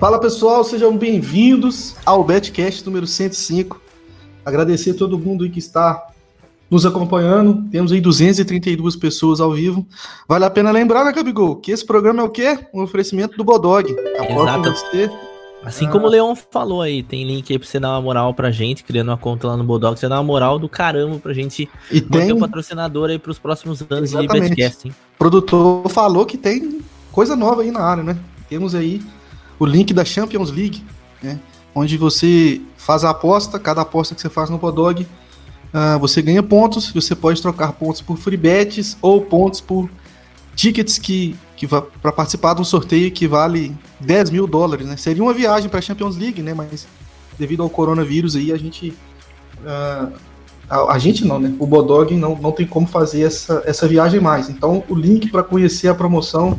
Fala pessoal, sejam bem-vindos ao Betcast número 105. Agradecer a todo mundo aí que está nos acompanhando. Temos aí 232 pessoas ao vivo. Vale a pena lembrar, né, Gabigol, que esse programa é o quê? Um oferecimento do Bodog. Você Assim ah. como o Leon falou aí, tem link aí pra você dar uma moral pra gente, criando uma conta lá no Bodog, você dá uma moral do caramba pra gente e manter tem... um patrocinador aí pros próximos anos Exatamente. de Betcast, hein? O produtor falou que tem coisa nova aí na área, né? Temos aí o link da Champions League, né? Onde você faz a aposta, cada aposta que você faz no Bodog, uh, você ganha pontos, você pode trocar pontos por free bets ou pontos por tickets que, que para participar de um sorteio que vale 10 mil dólares, né? Seria uma viagem para a Champions League, né? Mas devido ao coronavírus aí, a gente. Uh, a, a, gente não, né? O Bodog não, não tem como fazer essa, essa viagem mais. Então, o link para conhecer a promoção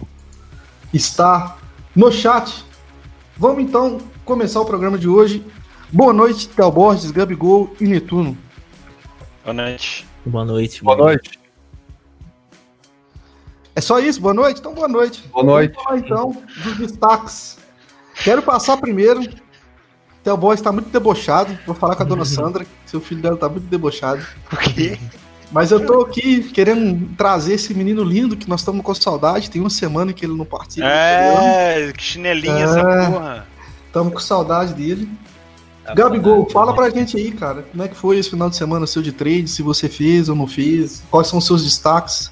está no chat. Vamos então começar o programa de hoje. Boa noite, Théo Borges, Gabigol e Netuno. Boa noite. Boa noite. Boa noite. É só isso? Boa noite? Então, boa noite. Boa noite. Vamos falar, então, dos destaques. Quero passar primeiro. Theo Boy está muito debochado. Vou falar com a dona Sandra, seu filho dela está muito debochado. Por quê? Mas eu tô aqui querendo trazer esse menino lindo que nós estamos com saudade. Tem uma semana que ele não participa. É, que chinelinha é, essa porra. Estamos com saudade dele. Tá Gabigol, fala pra gente aí, cara. Como é que foi esse final de semana seu de trade? Se você fez ou não fez? Quais são os seus destaques?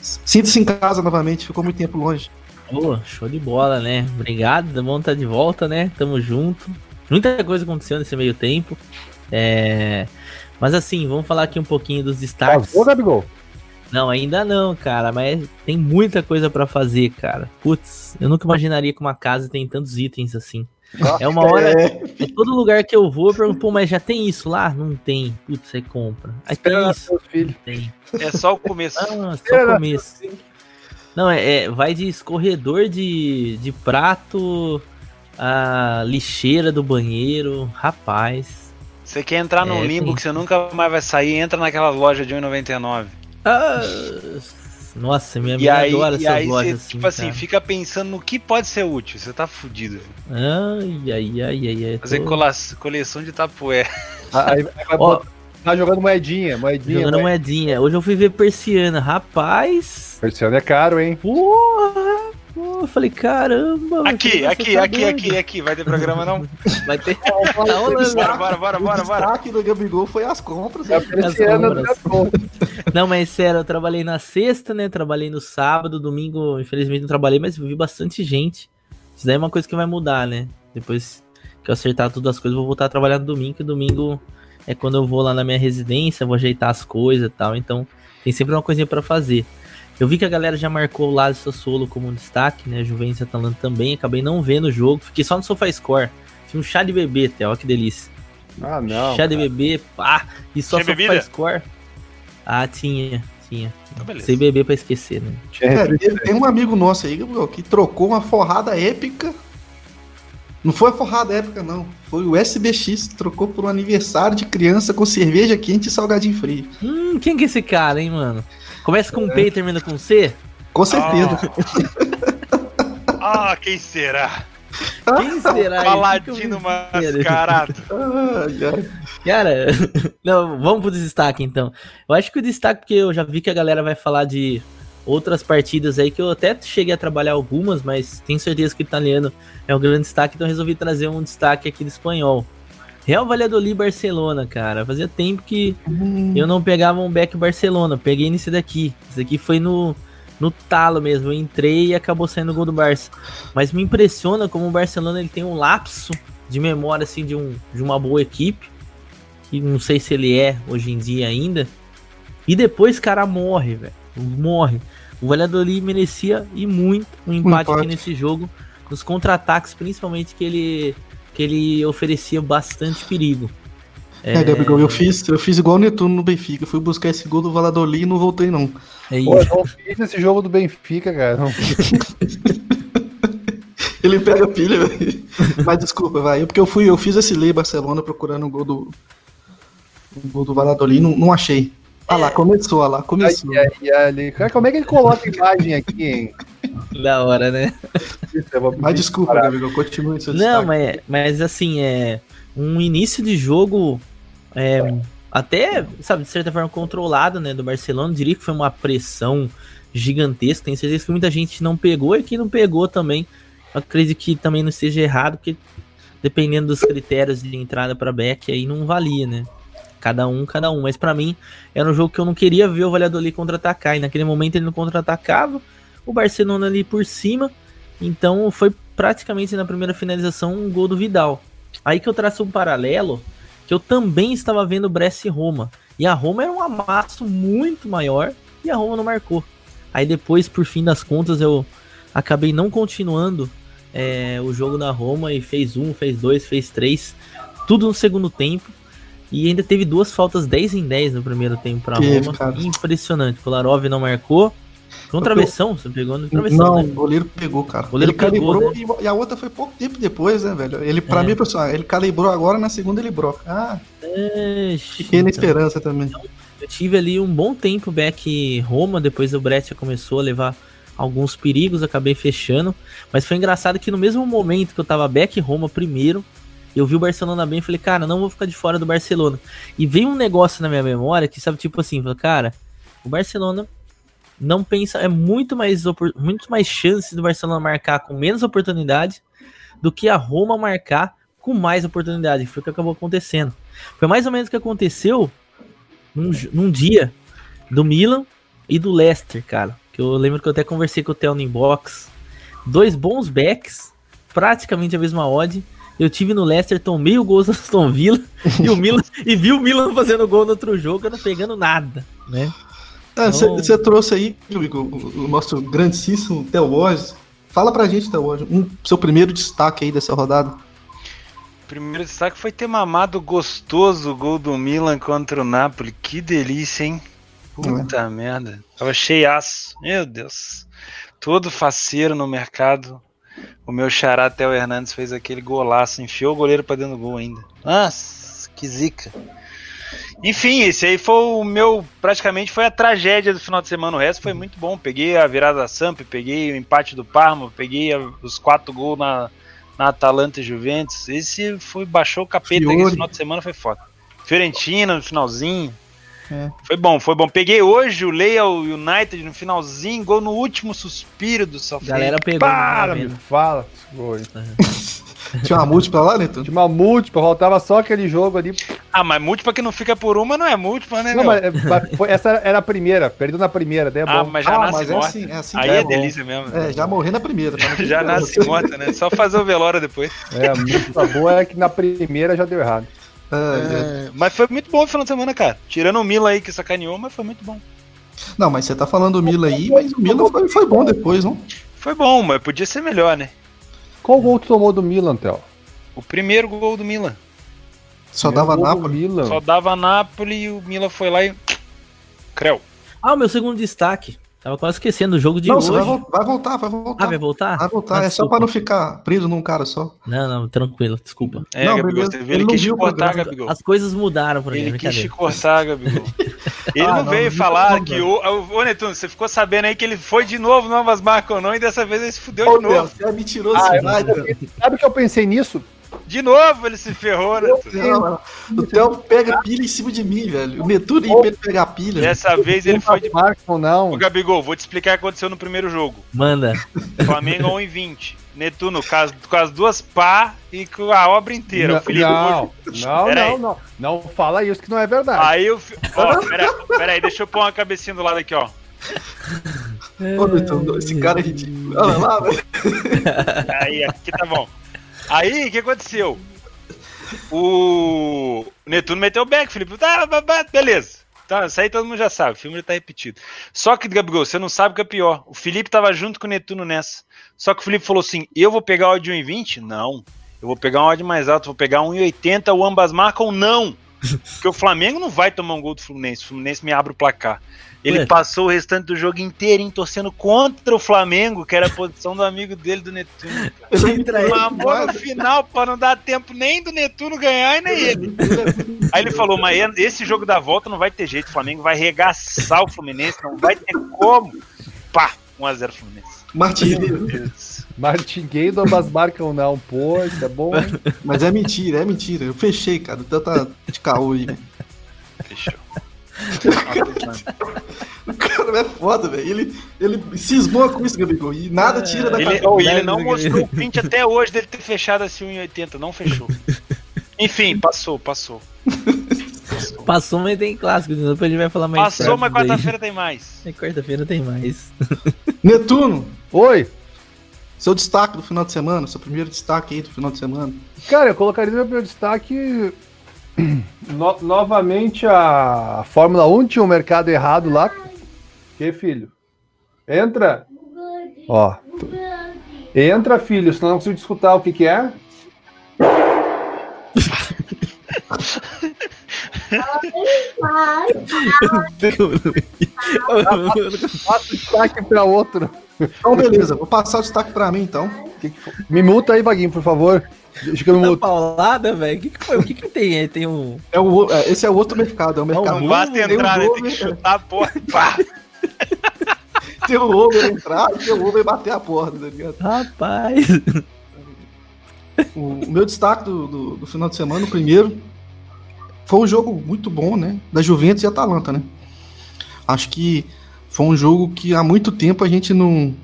Sinta-se em casa novamente, ficou muito tempo longe. Oh, show de bola, né? Obrigado, bom estar de volta, né? Tamo junto. Muita coisa aconteceu nesse meio tempo. É... Mas assim, vamos falar aqui um pouquinho dos destaques. Ô, Gabigol. Não, ainda não, cara, mas tem muita coisa para fazer, cara. Putz, eu nunca imaginaria que uma casa tem tantos itens assim. É uma hora. É. todo lugar que eu vou, eu pergunto, pô, mas já tem isso lá? Não tem. Putz, você compra. Aí tem isso. Tem. É só o começo. Ah, só o começo. Não, é, é, vai de escorredor de, de prato a lixeira do banheiro. Rapaz. Você quer entrar num é, limbo tem... que você nunca mais vai sair, entra naquela loja de 1,99. Ah, nossa, minha amiga adora essas aí lojas cê, assim. Tipo assim, fica pensando no que pode ser útil. Você tá fudido. Ai, ai, ai, ai. ai Fazer tô... coleção de tapoé. Aí, vai Ó, tá jogando moedinha, moedinha. Jogando moedinha. Hoje eu fui ver persiana. Rapaz. Persiana é caro, hein? Porra! Eu falei, caramba. Aqui, aqui, tá aqui, aqui, aqui. Vai ter programa não? Vai ter. tá rolando. Bora, bora, bora, bora. O destaque do Gabigol foi as compras. É as compras. não, mas sério, eu trabalhei na sexta, né? Trabalhei no sábado, domingo, infelizmente não trabalhei, mas vi bastante gente. Isso daí é uma coisa que vai mudar, né? Depois que eu acertar todas as coisas, vou voltar a trabalhar no domingo, que domingo é quando eu vou lá na minha residência, vou ajeitar as coisas e tal. Então, tem sempre uma coisinha para fazer. Eu vi que a galera já marcou o Lazio Sassuolo como um destaque, né? Juventus e Atalanta também. Acabei não vendo o jogo. Fiquei só no SofaScore. Fiz um chá de bebê até, ó que delícia. Ah, não. Chá cara. de bebê, pá. E só SofaScore. Ah, tinha, tinha. Então, Sem beber pra esquecer, né? É, tem um amigo nosso aí que trocou uma forrada épica. Não foi a forrada épica, não. Foi o SBX, trocou por um aniversário de criança com cerveja quente e salgadinho frio. Hum, quem que é esse cara, hein, mano? Começa com P e termina com C? Com certeza. Ah, ah quem será? Quem será? Paladino mascarado. Cara, não, vamos pro destaque então. Eu acho que o destaque, porque eu já vi que a galera vai falar de outras partidas aí que eu até cheguei a trabalhar algumas, mas tenho certeza que o italiano é um grande destaque, então resolvi trazer um destaque aqui do espanhol. Real Valladolid Barcelona, cara. Fazia tempo que uhum. eu não pegava um back Barcelona. Peguei nesse daqui. Esse aqui foi no, no talo mesmo. Eu entrei e acabou saindo o gol do Barça. Mas me impressiona como o Barcelona ele tem um lapso de memória assim de, um, de uma boa equipe. Que não sei se ele é hoje em dia ainda. E depois, cara, morre, velho. Morre. O Valladolid merecia e muito um empate, um empate. aqui nesse jogo. Nos contra-ataques, principalmente que ele que ele oferecia bastante perigo. É, é Gabriel, eu fiz, eu fiz igual o Netuno no Benfica. Fui buscar esse gol do Valladolid e não voltei, não. É isso. Pô, eu não fiz esse jogo do Benfica, cara. ele pega pilha, velho. Mas desculpa, vai. É porque eu fui, eu fiz esse lei Barcelona procurando o gol do. Um gol do Valladolid não, não achei. Ah lá, começou, ah lá, começou. Ai, ai, ai, cara, como é que ele coloca a imagem aqui, hein? da hora, né? Mas desculpa, Gabriel, continue seu Não, mas, mas assim, é um início de jogo é, até, sabe, de certa forma controlado, né, do Barcelona. Eu diria que foi uma pressão gigantesca. Tenho certeza que muita gente não pegou e quem não pegou também. acredito que também não esteja errado, porque dependendo dos critérios de entrada para back, aí não valia, né? Cada um, cada um. Mas para mim, era um jogo que eu não queria ver o Valladolid contra-atacar. E naquele momento ele não contra-atacava. O Barcelona ali por cima. Então foi praticamente na primeira finalização um gol do Vidal. Aí que eu traço um paralelo, que eu também estava vendo Brest e Roma. E a Roma era um amasso muito maior e a Roma não marcou. Aí depois, por fim das contas, eu acabei não continuando é, o jogo na Roma e fez um, fez dois, fez três, tudo no segundo tempo. E ainda teve duas faltas 10 em 10 no primeiro tempo para Roma. Cara. Impressionante. O Larov não marcou. Foi um travessão, você pegou no travessão. Não, né? o goleiro pegou, cara. O goleiro ele pegou, calibrou né? e a outra foi pouco tempo depois, né, velho? Ele, pra é. mim, pessoal, ele calibrou agora, na segunda ele broca. Ah, é, pequena então, esperança também. Então, eu tive ali um bom tempo back Roma, depois o Brett começou a levar alguns perigos, acabei fechando. Mas foi engraçado que no mesmo momento que eu tava back Roma primeiro, eu vi o Barcelona bem e falei, cara, não vou ficar de fora do Barcelona. E veio um negócio na minha memória que, sabe, tipo assim, cara, o Barcelona não pensa, é muito mais, muito mais chances do Barcelona marcar com menos oportunidade do que a Roma marcar com mais oportunidade. Foi o que acabou acontecendo. Foi mais ou menos o que aconteceu num, num dia do Milan e do Leicester, cara. Que eu lembro que eu até conversei com o Theo no inbox. Dois bons backs, praticamente a mesma odd. Eu tive no Leicester, tomei o gol do Aston Villa e o Milan e vi o Milan fazendo gol no outro jogo, eu não pegando nada, né? Você ah, então... trouxe aí o, o nosso grandíssimo Theo Borges. Fala pra gente, Theo Borges, um seu primeiro destaque aí dessa rodada. O primeiro destaque foi ter mamado gostoso o gol do Milan contra o Napoli. Que delícia, hein? Puta é. merda. Tava cheiaço. Meu Deus. Todo faceiro no mercado. O meu xará Theo Hernandes fez aquele golaço. Enfiou o goleiro pra dentro do gol ainda. Nossa, que zica. Enfim, esse aí foi o meu. Praticamente foi a tragédia do final de semana. O resto foi muito bom. Peguei a virada da Samp, peguei o empate do Parma, peguei os quatro gols na, na Atalanta e Juventus. Esse foi, baixou o capeta esse final de semana, foi foda. Fiorentina no finalzinho. É. Foi bom, foi bom. Peguei hoje o Leia United no finalzinho, gol no último suspiro do Sofia. Galera pegou. Para, me fala. Gol. Tinha uma múltipla lá, Neto? Tinha uma múltipla, faltava só aquele jogo ali. Ah, mas múltipla que não fica por uma não é múltipla, né, não, mas, é, foi, essa era a primeira, perdeu na primeira, daí é ah, bom. mas já ah, nasce mas é assim, é assim, Aí é, é delícia mesmo. É, já morri na primeira. Tá já nasce morta, né? Só fazer o velório depois. É, a múltipla boa é que na primeira já deu errado. É, mas foi muito bom o final de semana, cara. Tirando o Mila aí que sacaneou, mas foi muito bom. Não, mas você tá falando do Mila aí, mas o Mila foi, foi bom depois, não? Foi bom, mas podia ser melhor, né? Qual gol tu tomou do Milan, Theo? O primeiro gol do Milan. Só dava Napoli? Milan. Só dava Napoli e o Milan foi lá e. Creu. Ah, o meu segundo destaque. Tava quase esquecendo o jogo de não, hoje. Vai, vai, voltar, vai voltar. Ah, vai voltar? Vai voltar, ah, é só pra não ficar preso num cara só. Não, não, tranquilo, desculpa. É, não, Gabigol, você viu, ele, ele quis te cortar, Gabigol. As coisas mudaram pra ele. Ele quis te cortar, Gabigol. Ele ah, não, veio não, falar que o. Ô, Netuno, você ficou sabendo aí que ele foi de novo novas marcas ou não, e dessa vez ele se fudeu oh, de novo. Deus, é mentiroso, ah, Sabe que eu pensei nisso? De novo ele se ferrou, né? o Theo pega pilha em cima de mim, velho. O Netuno ia pegar pilha. Dessa vez ele foi de. Marco, não. Ô, Gabigol, vou te explicar o que aconteceu no primeiro jogo. Manda. Flamengo 1 em 20. Netuno com as, com as duas pá e com a obra inteira. Não, o não, não, não, não, não. fala isso que não é verdade. Aí eu. Ó, pera, pera aí, deixa eu pôr uma cabecinha do lado aqui, ó. Ô, Netuno, esse cara é ridículo. Olha lá, velho. Aí, aqui tá bom. Aí, o que aconteceu? O Netuno meteu o back, Felipe. Tá, beleza. Tá, isso aí todo mundo já sabe, o filme já tá repetido. Só que, Gabriel, você não sabe o que é pior. O Felipe tava junto com o Netuno nessa. Só que o Felipe falou assim: eu vou pegar o de 1,20? Não. Eu vou pegar um odd mais alto, vou pegar 1,80, o ambas marcam não. Porque o Flamengo não vai tomar um gol do Fluminense. O Fluminense me abre o placar. Ele Ué. passou o restante do jogo inteirinho torcendo contra o Flamengo, que era a posição do amigo dele do Netuno. Mamou no final para não dar tempo nem do Netuno ganhar e nem ele. Aí ele falou: Mas esse jogo da volta não vai ter jeito. O Flamengo vai regaçar o Fluminense, não vai ter como. Pá, 1x0 Fluminense. Martinguei. Martinguei do ambas marcam não. Pô, isso é bom, hein? Mas é mentira, é mentira. Eu fechei, cara. Tanta de caô aí, velho. Fechou. O cara é foda, velho. Ele, ele cismou com isso, Gabigol. E nada tira da Ele, cabeça. oh, e ele não mostrou o print até hoje dele ter fechado assim 1,80. Não fechou. Enfim, passou, passou. Passou, mas tem clássico. Depois a gente vai falar mais passou mas quarta-feira tem mais. É, Quarta-feira tem mais. Netuno, Oi! seu destaque do final de semana, seu primeiro destaque aí do final de semana. Cara, eu colocaria meu primeiro destaque no- novamente a Fórmula 1 tinha um mercado errado lá. Que, filho? Entra! Ó. Entra, filho, senão eu não consigo escutar o que que é. Passa o destaque pra outro. Então, beleza, vou passar o destaque pra mim, então. Que que foi? Me multa aí, Vaguinho, por favor. Deixa que eu não muto. paulada, velho? O que, que foi? O que, que tem aí? Tem um. É o, é, esse é o outro mercado, é o mercado. Não basta entrar, o né? Tem que chutar a porra. Pá! Tem o over entrar e tem o over bater a porta, tá ligado? Rapaz. O, o meu destaque do, do, do final de semana, o primeiro, foi um jogo muito bom, né? Da Juventus e Atalanta, né? Acho que foi um jogo que há muito tempo a gente não,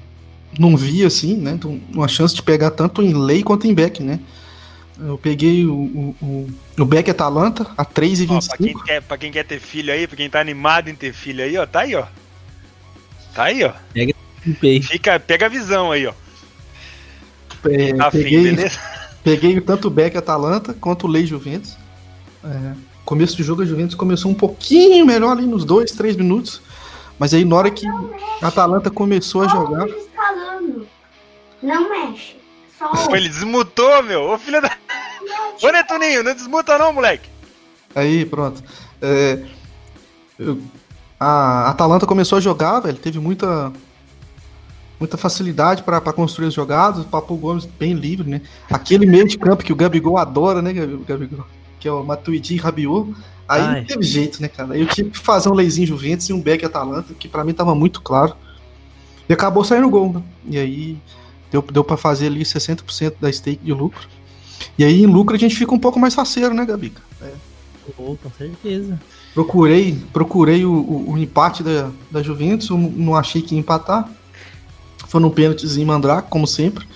não via, assim, né? Então, Uma chance de pegar tanto em Lei quanto em Beck, né? Eu peguei o, o, o, o Beck Atalanta a Ó, pra, quem 3,25. quer, pra quem quer ter filho aí, pra quem tá animado em ter filho aí, ó, tá aí, ó. Tá aí, ó. Pei. Fica, pega a visão aí, ó. É, Tá peguei, beleza? Peguei tanto o Beck Atalanta quanto o Lei Juventus. É, começo de jogo a Juventus começou um pouquinho melhor ali nos dois, três minutos. Mas aí na hora que a Atalanta começou a jogar. Não mexe. Só ele desmutou, meu. Ô, filho da. Ô, Netuninho, não desmuta não, moleque. Aí, pronto. É, eu- a Atalanta começou a jogar, velho. Teve muita. Muita facilidade para construir as jogadas. O Papo Gomes bem livre, né? Aquele meio de campo que o Gabigol adora, né, Gabi- Gabigol? Que é o Matuidi e Rabiot. Aí Ai. não teve jeito, né, cara? Aí eu tive que fazer um leizinho Juventus e um Beck Atalanta, que pra mim tava muito claro. E acabou saindo o gol, né? E aí deu, deu para fazer ali 60% da stake de lucro. E aí em lucro a gente fica um pouco mais faceiro, né, Gabica? Pô, com certeza. Procurei, procurei o, o- o empate da, da Juventus, não- achei que ia empatar. Foi no pênaltizinho Mandrake, como sempre.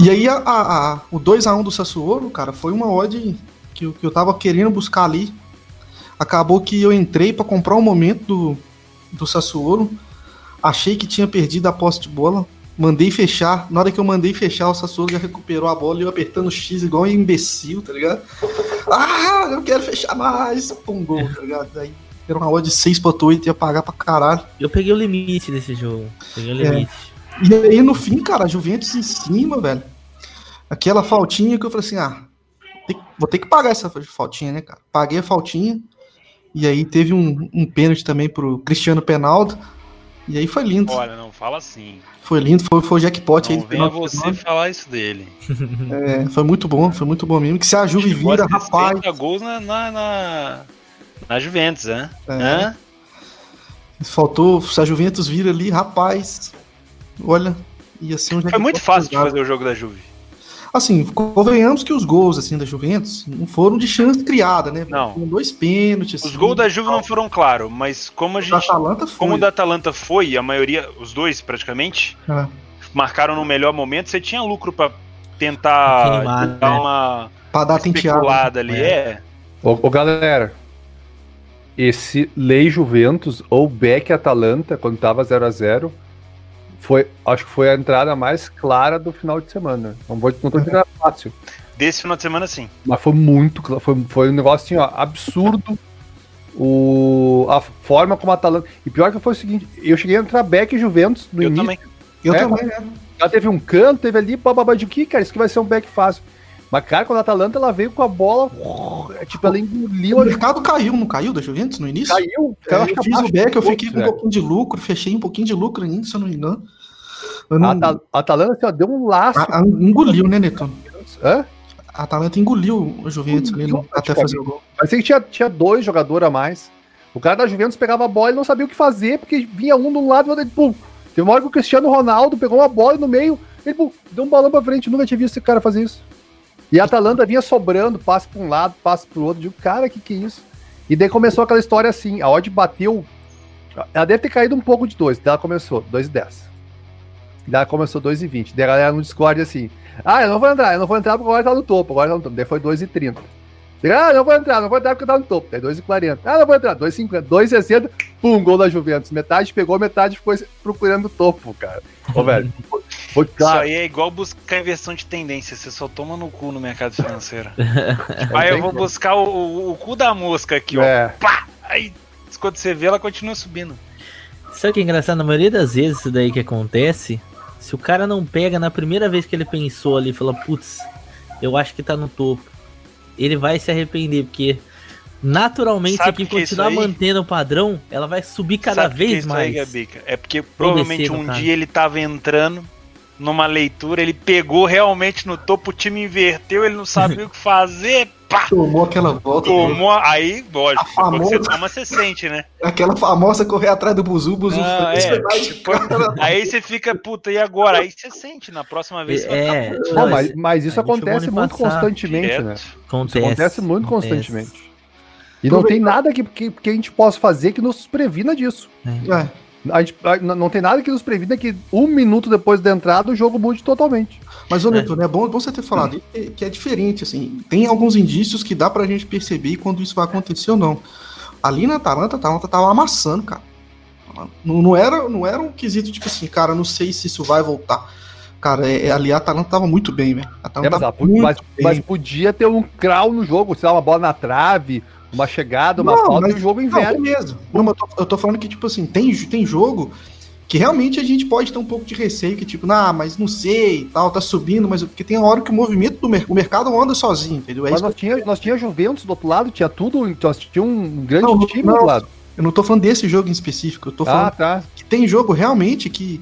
E aí a, a- a- o 2x1 do Sassuolo, cara, foi uma odd que, eu- que eu tava querendo buscar ali. Acabou que eu entrei para comprar o momento do, do Sassuolo. Achei que tinha perdido a posse de bola. Mandei fechar. Na hora que eu mandei fechar, o Sassuolo já recuperou a bola e eu apertando o X igual um imbecil, tá ligado? Ah, eu quero fechar mais. Pum, gol, tá ligado? Aí era uma odd de 6.8 ia pagar pra caralho. Eu peguei o limite desse jogo. Peguei o É. limite. E aí no fim, cara, a Juventus em cima, velho. Aquela faltinha que eu falei assim, ah, vou ter que pagar essa faltinha, né, cara? Paguei a faltinha. E aí teve um, um pênalti também pro Cristiano Penaldo. E aí foi lindo. Olha, não fala assim. Foi lindo, foi, foi o jackpot aí Não do venha final você semana. falar isso dele. É, foi muito bom, foi muito bom mesmo. Que se a Juve vira, rapaz. 60 gols na, na, na, na Juventus, né? É. Faltou, se a Juventus vira ali, rapaz. Olha, ia ser um Foi muito fácil de fazer o jogo da Juve. Assim, convenhamos que os gols assim da Juventus não foram de chance criada, né? Não. Foram dois pênaltis. Os assim. gols da Juve não foram claros, mas como a O da gente. Atalanta foi. Como o da Atalanta foi, a maioria, os dois praticamente, É. marcaram no melhor momento, você tinha lucro pra tentar dar né? uma Pra dar tenteada. ali. É. Ô, ô, galera, esse Lei Juventus ou Beck Atalanta, quando tava 0 a 0 foi, acho que foi a entrada mais clara do final de semana. Não, vou, não tô dizendo que era fácil, Desse final de semana, sim. mas foi muito, cla- foi, foi um negócio assim, ó, absurdo. O, a forma como a Atalanta. E pior que foi o seguinte: eu cheguei a entrar Beck e Juventus no Eu início. também. Eu É, também, né? Ela teve um canto, teve ali, bababá de que, cara, isso que vai ser um back fácil. Mas, cara, quando a Atalanta ela veio com a bola, é, tipo, ela engoliu, O mercado caiu, não caiu da Juventus no início? caiu. É, eu que fiz o back, eu fiquei com um pouquinho de lucro, fechei um pouquinho de lucro ainda, se eu não me engano. Eu A não... Atal- Atalanta assim, ó, deu um laço. a- a- engoliu, né, Neto? Hã? A Atalanta engoliu o Juventus ali Engoliu, até fazer o gol. Parecia que tinha, tinha dois jogadores a mais. O cara da Juventus pegava a bola e não sabia o que fazer, porque vinha um de um lado e o outro, pum. Teve uma hora que o Cristiano Ronaldo pegou uma bola no meio, ele pô, deu um balão pra frente, nunca tinha visto esse cara fazer isso. E a Atalanta vinha sobrando, passe pra um lado, passe pro outro. Digo, cara, que que é isso? E daí começou aquela história assim, a odd bateu. Ela deve ter caído um pouco de 2, daí ela começou 2,10. Daí ela começou 2,20. Daí a galera no Discord assim, ah, eu não vou entrar, eu não vou entrar porque agora tá no topo, agora tá no topo. Daí foi 2,30. Ah, não vou entrar, não vou entrar porque tá no topo. Daí 2,40. Ah, não vou entrar, 2,50, 2,60. Pum, gol da Juventus. Metade pegou, metade ficou procurando o topo, cara. Ô, velho. Foi claro. Isso aí é igual buscar inversão de tendência. Você só toma no cu no mercado financeiro. aí eu vou buscar o, o, o, cu da mosca aqui, ó. É. Pá! Aí quando você vê, ela continua subindo. Sabe o que é engraçado? Na maioria das vezes isso daí que acontece, se o cara não pega na primeira vez que ele pensou ali fala, putz, eu acho que tá no topo, ele vai se arrepender, porque naturalmente Sabe se aqui continuar é mantendo o padrão, ela vai subir cada Sabe vez é mais. Aí? É porque provavelmente um dia ele tava entrando numa leitura, ele pegou realmente no topo, o time inverteu, ele não sabia o que fazer, pá! Tomou aquela volta. Tomou, aí, lógico, famosa... você toma, você sente, né? Aquela famosa correr atrás do buzu, buzu ah, é, tipo, Aí você fica, puta, e agora? Aí você sente, na próxima vez é, vai não, mas, mas isso acontece muito constantemente, direto. né? Acontece, isso acontece muito acontece. constantemente. E não tem nada que, que, que, a gente possa fazer que nos previna disso. É. é. A gente, a, não tem nada que nos previna que um minuto depois da entrada o jogo mude totalmente. Mas, ô Neto, é. é bom, bom você ter falado que, que é diferente, assim. Tem alguns indícios que dá pra gente perceber quando isso vai acontecer ou não. Ali na Atalanta, a Atalanta tava amassando, cara. Não, não, era, não era um quesito tipo assim, cara, não sei se isso vai voltar. Cara, é, é ali a Atalanta tava muito bem, velho. É, mas, mas, mas, podia ter um crawl no jogo, sei lá, uma bola na trave, uma chegada, uma não, falta e o jogo inverte. mesmo. Não, eu, tô, eu tô falando que, tipo assim, tem, tem jogo que realmente a gente pode ter um pouco de receio, que tipo, ah, mas não sei e tal, tá subindo, mas porque tem hora que o movimento do mer o mercado anda sozinho, entendeu? É mas nós, tinha, nós tinha Juventus do outro lado, tinha tudo, nós tinha um grande não, time não, do outro lado. Eu não tô falando desse jogo em específico, eu tô ah, falando ah, tá. que tem jogo realmente que,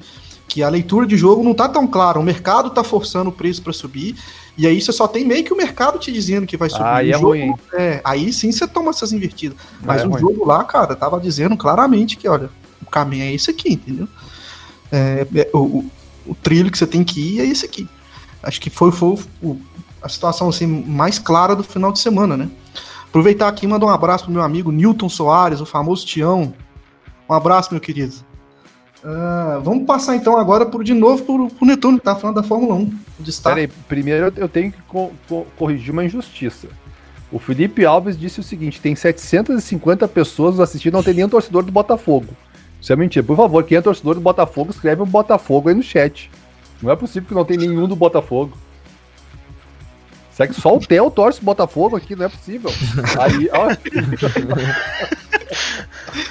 que a leitura de jogo não tá tão clara, o mercado tá forçando o preço para subir, e aí você só tem meio que o mercado te dizendo que vai subir. Aí é jogo, ruim. É, aí sim você toma essas invertidas. Mas é o ruim. jogo lá, cara, tava dizendo claramente que, olha, o caminho é esse aqui, entendeu? É, é, o, o, trilho que você tem que ir é esse aqui. Acho que foi, foi o, a situação assim, mais clara do final de semana, né? Aproveitar aqui e mandar um abraço pro meu amigo Newton Soares, o famoso Tião. Um abraço, meu querido. Uh, vamos passar então agora por, de novo pro, pro Netuno, que tá falando da Fórmula 1. Destaque. Peraí, primeiro eu tenho que co co corrigir uma injustiça. O Felipe Alves disse o seguinte: tem 750 pessoas assistindo, não tem nenhum torcedor do Botafogo. Isso é mentira. Por favor, quem é torcedor do Botafogo, escreve um Botafogo aí no chat. Não é possível que não tem nenhum do Botafogo. Será que só o Theo torce o Botafogo aqui? Não é possível. Aí, ó.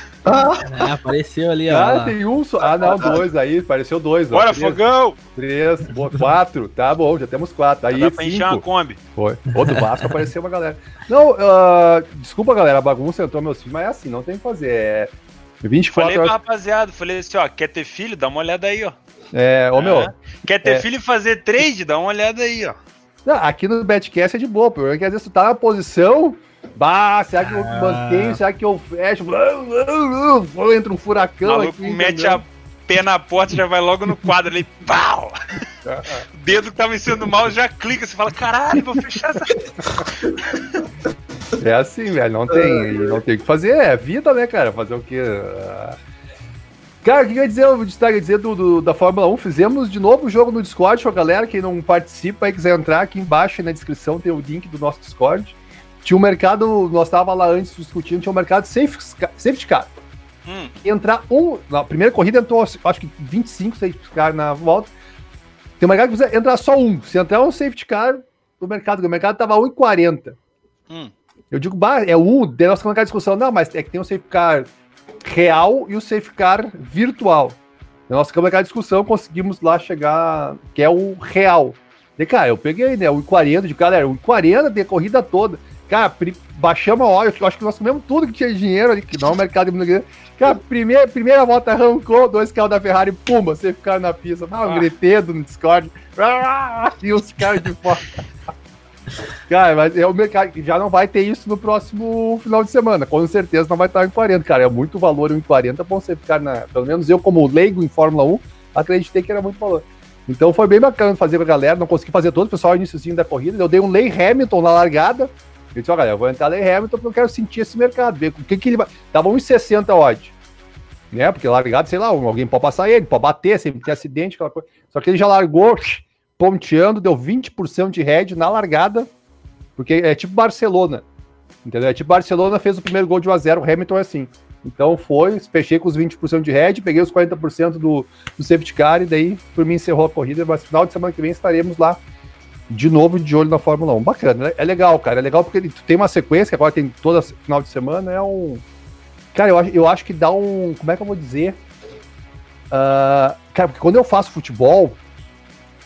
Ah, é, apareceu ali, ó. Ah, tem um só. Ah, não, dois aí. Apareceu dois. Bora, ó, três, fogão! Três, boa, quatro. Tá bom, já temos quatro. Aí, dá pra cinco. encher uma Kombi. Foi. Outro Vasco apareceu uma galera. Não, uh, desculpa, galera, a bagunça entrou meus filhos, mas é assim, não tem o que fazer. É 24 falei horas. pra rapaziada, falei assim, ó, quer ter filho? Dá uma olhada aí, ó. É, ô meu. É. Quer ter é... filho e fazer trade? Dá uma olhada aí, ó. Não, aqui no Betcast é de boa, porque às vezes tu tá na posição, bah, será que eu ah. mantenho, será que eu fecho, entra um furacão Maluco aqui. mete entendeu? a pé na porta já vai logo no quadro ali, pau! o dedo que tava em cima do mouse já clica, você fala, caralho, vou fechar essa... É assim, velho, não tem, não tem o que fazer, é vida, né, cara? Fazer o que? Uh... Cara, o que eu ia dizer, o destaque dizer do, do, da Fórmula 1? Fizemos de novo o jogo no Discord a galera. Quem não participa e quiser entrar aqui embaixo na descrição tem o link do nosso Discord. Tinha um mercado, nós tava lá antes discutindo, tinha um mercado safe, safety car. Hum. Entrar um. Na primeira corrida entrou, acho que 25 safety car na volta. Tem um mercado que precisa entrar só um. Se entrar um safety car no mercado, o mercado tava 1,40. Hum. Eu digo, bah, é um, daí nós colocamos a discussão, não, mas é que tem o safe car real e o safecar virtual. Na nossa câmera de discussão, conseguimos lá chegar, que é o real. E, cara, eu peguei, né, o 40 de galera, o 40 de corrida toda. Cara, baixamos a hora, eu acho que nós comemos tudo que tinha dinheiro ali, que não é o mercado de Cara, primeira, primeira volta arrancou, dois carros da Ferrari, pumba, você ficaram na pista. Ah, um ah. no Discord. Ah, e os caras de fora. Cara, mas é o mercado já não vai ter isso no próximo final de semana. Com certeza não vai estar em 40, cara. É muito valor em 40 pra você ficar na. Pelo menos eu, como leigo em Fórmula 1, acreditei que era muito valor. Então foi bem bacana fazer com a galera. Não consegui fazer todo, pessoal, iníciozinho da corrida. Eu dei um Lay Hamilton na largada. Eu disse, ó, galera, eu vou entrar Lay Hamilton porque eu quero sentir esse mercado, ver o que, que ele vai. Tava 1,60 odd. Né? Porque largado, sei lá, alguém pode passar ele, pode bater, sempre tem acidente, aquela coisa. Só que ele já largou ponteando, deu 20% de head na largada, porque é tipo Barcelona. Entendeu? É tipo Barcelona fez o primeiro gol de 1x0, o Hamilton é assim. Então foi, fechei com os 20% de head, peguei os 40% do, do safety car e daí por mim encerrou a corrida, mas final de semana que vem estaremos lá de novo de olho na Fórmula 1. Bacana, né? É legal, cara. É legal porque ele tem uma sequência agora tem toda final de semana, é um. Cara, eu, eu acho que dá um. Como é que eu vou dizer? Uh, cara, porque quando eu faço futebol,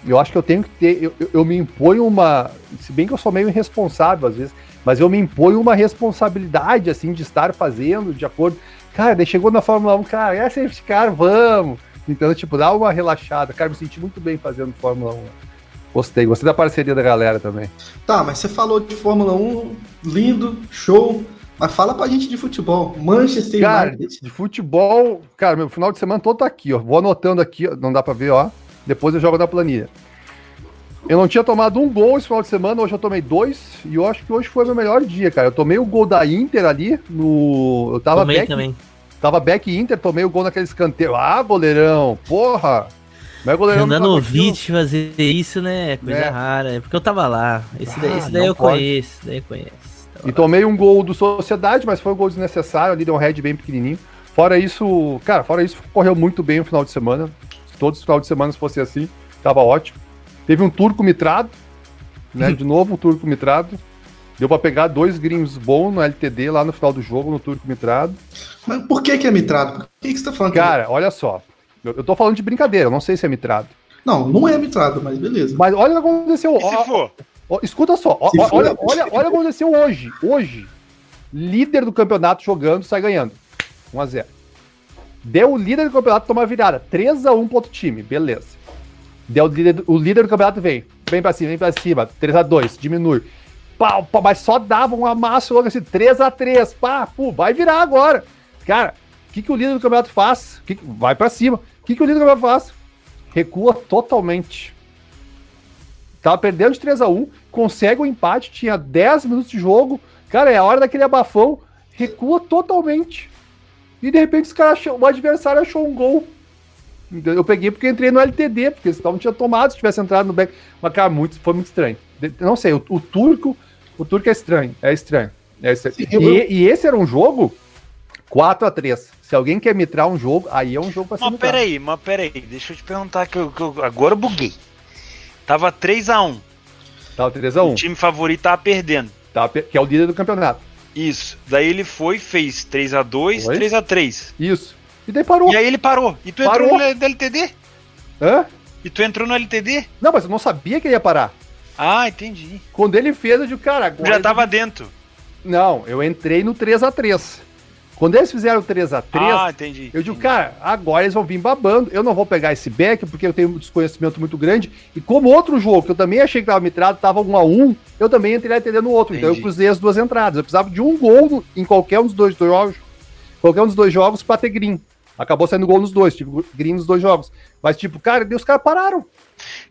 eu acho que eu tenho que ter. Eu, eu, eu, me imponho uma. Se bem que eu sou meio irresponsável às vezes, mas eu me imponho uma responsabilidade, assim, de estar fazendo de acordo. Cara, daí chegou na Fórmula 1, cara, é safety car, vamos! Então, tipo, dá uma relaxada. Cara, me senti muito bem fazendo Fórmula 1. Gostei, gostei da parceria da galera também. Tá, mas você falou de Fórmula 1, lindo, show. Mas fala pra gente de futebol. Manchester cara, United. De futebol, cara, meu final de semana todo tá aqui, ó. Vou anotando aqui, ó. não dá pra ver, ó. Depois eu jogo na planilha. Eu não tinha tomado um gol esse final de semana, hoje eu tomei dois, e eu acho que hoje foi o meu melhor dia, cara. Eu tomei o gol da Inter ali no. Eu tava tomei back, também. Tava back Inter, tomei o gol naquele escanteio. Ah, goleirão, porra! Meu goleirão Andanovic fazer isso, né? É coisa é. rara. É porque eu tava lá. Esse ah, daí, esse daí eu pode. conheço, esse daí eu conheço. e tomei um gol do Sociedade, mas foi um gol desnecessário ali, deu um head bem pequenininho. Fora isso, cara, fora isso, correu muito bem o final de semana. Se todos os final de semana fosse assim, tava ótimo. Teve um turco mitrado, né? De novo um turco mitrado. Deu pra pegar dois greens bons no LTD lá no final do jogo, no turco mitrado. Mas por que que é mitrado? Por que, que você tá falando? Cara, olha só. Eu, eu tô falando de brincadeira, eu não sei se é mitrado. Não, não é mitrado, mas beleza. Mas olha o que aconteceu. Ó, se for? Ó, escuta só, ó, olha, olha, olha, olha o que aconteceu hoje. Hoje, líder do campeonato jogando, sai ganhando. 1x0. Deu o líder do campeonato tomar virada. 3x1 pro outro time, beleza. Deu o líder, o líder do campeonato vem. Vem pra cima, vem pra cima. 3x2, diminui. Pau, pau, mas só dava um amasso logo assim, 3x3. Pá, pô, vai virar agora. Cara, o que, que o líder do campeonato faz? Que, vai pra cima que, que o campeonato faz? Recua totalmente. Tava perdendo de 3 a 1 consegue o um empate, tinha 10 minutos de jogo. Cara, é a hora daquele abafão, recua totalmente. E de repente os caras o adversário achou um gol. Eu peguei porque entrei no LTD, porque senão não tinha tomado se tivesse entrado no back. Mas, cara, muito, foi muito estranho. Não sei, o, o turco. O turco é estranho. É estranho. É estranho. E, e, esse era um jogo 4 a 3 Se alguém quer mitrar um jogo, aí é um jogo pra ser Mas peraí, mas peraí, deixa eu te perguntar que eu, que eu agora eu buguei. Tava 3 a 1 Tava 3 a 1 O time favorito tava perdendo. Tava, que é o líder do campeonato. Isso. Daí ele foi, fez 3 a 2 foi? 3 a 3 Isso. E daí parou. E aí ele parou. E tu parou. entrou no LTD? Hã? E tu entrou no LTD? Não, mas eu não sabia que ele ia parar. Ah, entendi. Quando ele fez, eu digo, cara, agora. Já tava dentro. Não, eu entrei no 3 a 3 quando eles fizeram 3x3, ah, entendi, eu digo, cara, agora eles vão vir babando. Eu não vou pegar esse back porque eu tenho um desconhecimento muito grande. E como outro jogo, que eu também achei que tava mitrado, tava 1x1, eu também entrei a entender no outro. Entendi. Então eu cruzei as duas entradas. Eu precisava de um gol em qualquer um dos dois jogos. Qualquer um dos dois jogos pra ter green. Acabou saindo gol nos dois, tipo, green nos dois jogos. Mas, tipo, cara, os caras pararam.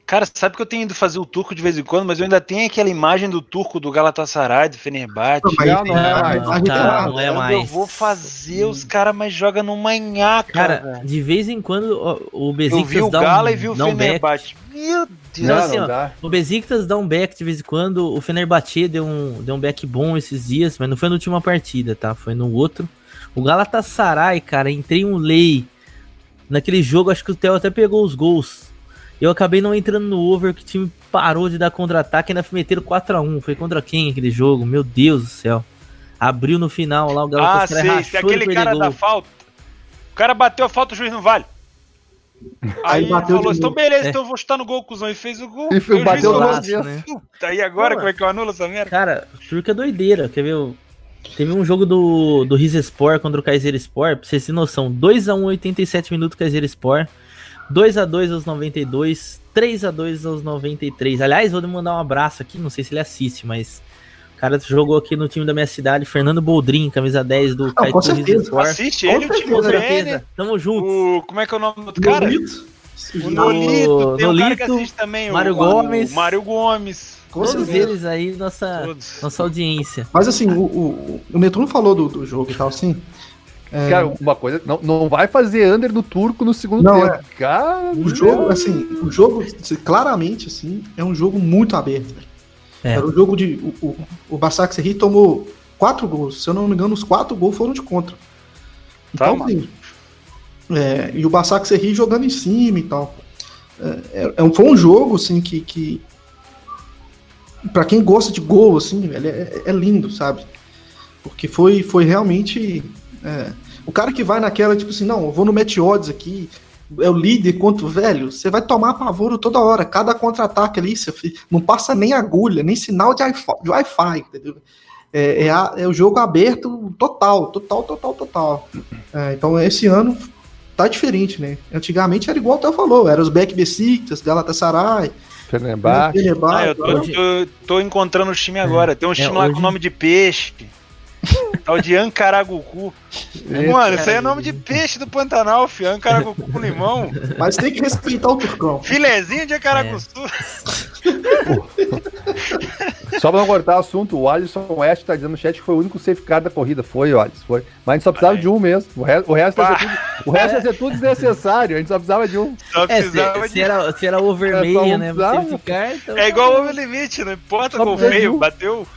Cara, sabe que eu tenho ido fazer o turco de vez em quando, mas eu ainda tenho aquela imagem do turco do Galatasaray, do Fenerbahçe. Não, não, é mais. Não, tá, não é mais. Eu vou fazer os caras, mas joga no manhá, cara. Cara, de vez em quando o Besiktas Eu vi o Gala um, e vi o Fenerbahçe. Meu Deus. Não, assim, ó, o Besiktas dá um back de vez em quando, o Fenerbahçe deu um, deu um back bom esses dias, mas não foi na última partida, tá? Foi no outro. O Galatasaray, cara, entrei um lei naquele jogo, acho que o Theo até pegou os gols eu acabei não entrando no over, que o time parou de dar contra-ataque e ainda meteram 4x1. Foi contra quem aquele jogo? Meu Deus do céu. Abriu no final lá, o Galo Ah, sei, se aquele cara gol. da falta. O cara bateu a falta, o juiz não vale. Aí, Aí bateu falou, então beleza, é. então eu vou chutar no gol, cuzão. E fez o gol. E foi, bateu o laço, né? Aí agora, Pô, como é que eu anulo essa merda? Cara, Turco é doideira. Quer ver? Teve um jogo do, do Rizespor contra o Kaiser Sport, pra vocês terem noção. 2x1, 87 minutos Kaiser Sport. 2 a 2 aos 92, 3 a 2 aos 93. Aliás, vou mandar um abraço aqui, não sei se ele assiste, mas o cara jogou aqui no time da minha cidade, Fernando Boldrin, camisa 10 do com certeza. Assiste ele, o time Com do certeza. Tamo junto. O, como é que é o nome do outro cara? Nolito. O Nolito. Tem um cara Nolito, também. Mário o, Gomes. O Mário Gomes. Com Todos certeza. eles aí, nossa, Todos. nossa audiência. Mas assim, o, o, o Netuno falou do, do jogo e tal, assim. É, Cara, uma coisa, não, não vai fazer under no turco no segundo Não, tempo. é. Cara, o jogo, assim, o jogo, claramente, assim, é um jogo muito aberto. É. Era um jogo de. O, o, o Basak Serri tomou quatro gols. Se eu não me engano, os quatro gols foram de contra. Então, Tá, assim, é, e o Basak Serri jogando em cima e tal. É, é- é um- foi um jogo, assim, que. que para quem gosta de gol, assim, velho, é, é lindo, sabe? Porque foi, foi realmente. é, o cara que vai naquela, tipo assim, não, eu vou no match odds aqui, é o líder contra o velho, você vai tomar pavoro toda hora. Cada contra-ataque ali, você não passa nem agulha, nem sinal de Wi-Fi, de Wi-Fi, entendeu? É, é, a- é o jogo aberto total, total, total, total. É, então esse ano tá diferente, né? Antigamente era igual o Theo falou, era os Beck Besiktas, Galatasaray, Fenerbahçe. Fenerbahçe, Ah, eu tô, tô, tô encontrando o time agora. Tem um time lá hoje- com nome de peixe. Tal de Ancaragucu. Mano, isso aí é nome de peixe do Pantanal, fi. Ancaragucu com limão. mas tem que respeitar o Turcão. Filezinho de Ancaraguçu. Só pra não cortar o assunto, o Alisson West tá dizendo no chat que foi o único safeguard da corrida. Foi, Alisson, foi. Mas a gente só precisava Vai. de um mesmo. O resto, o resto, ia, ser tudo, o resto ia ser tudo desnecessário. A gente só precisava de um. Só É, precisava se, de. se era, se era o É, vermelho, só né? precisava. Ficar, então. É igual o over limite, não importa feio, um. bateu.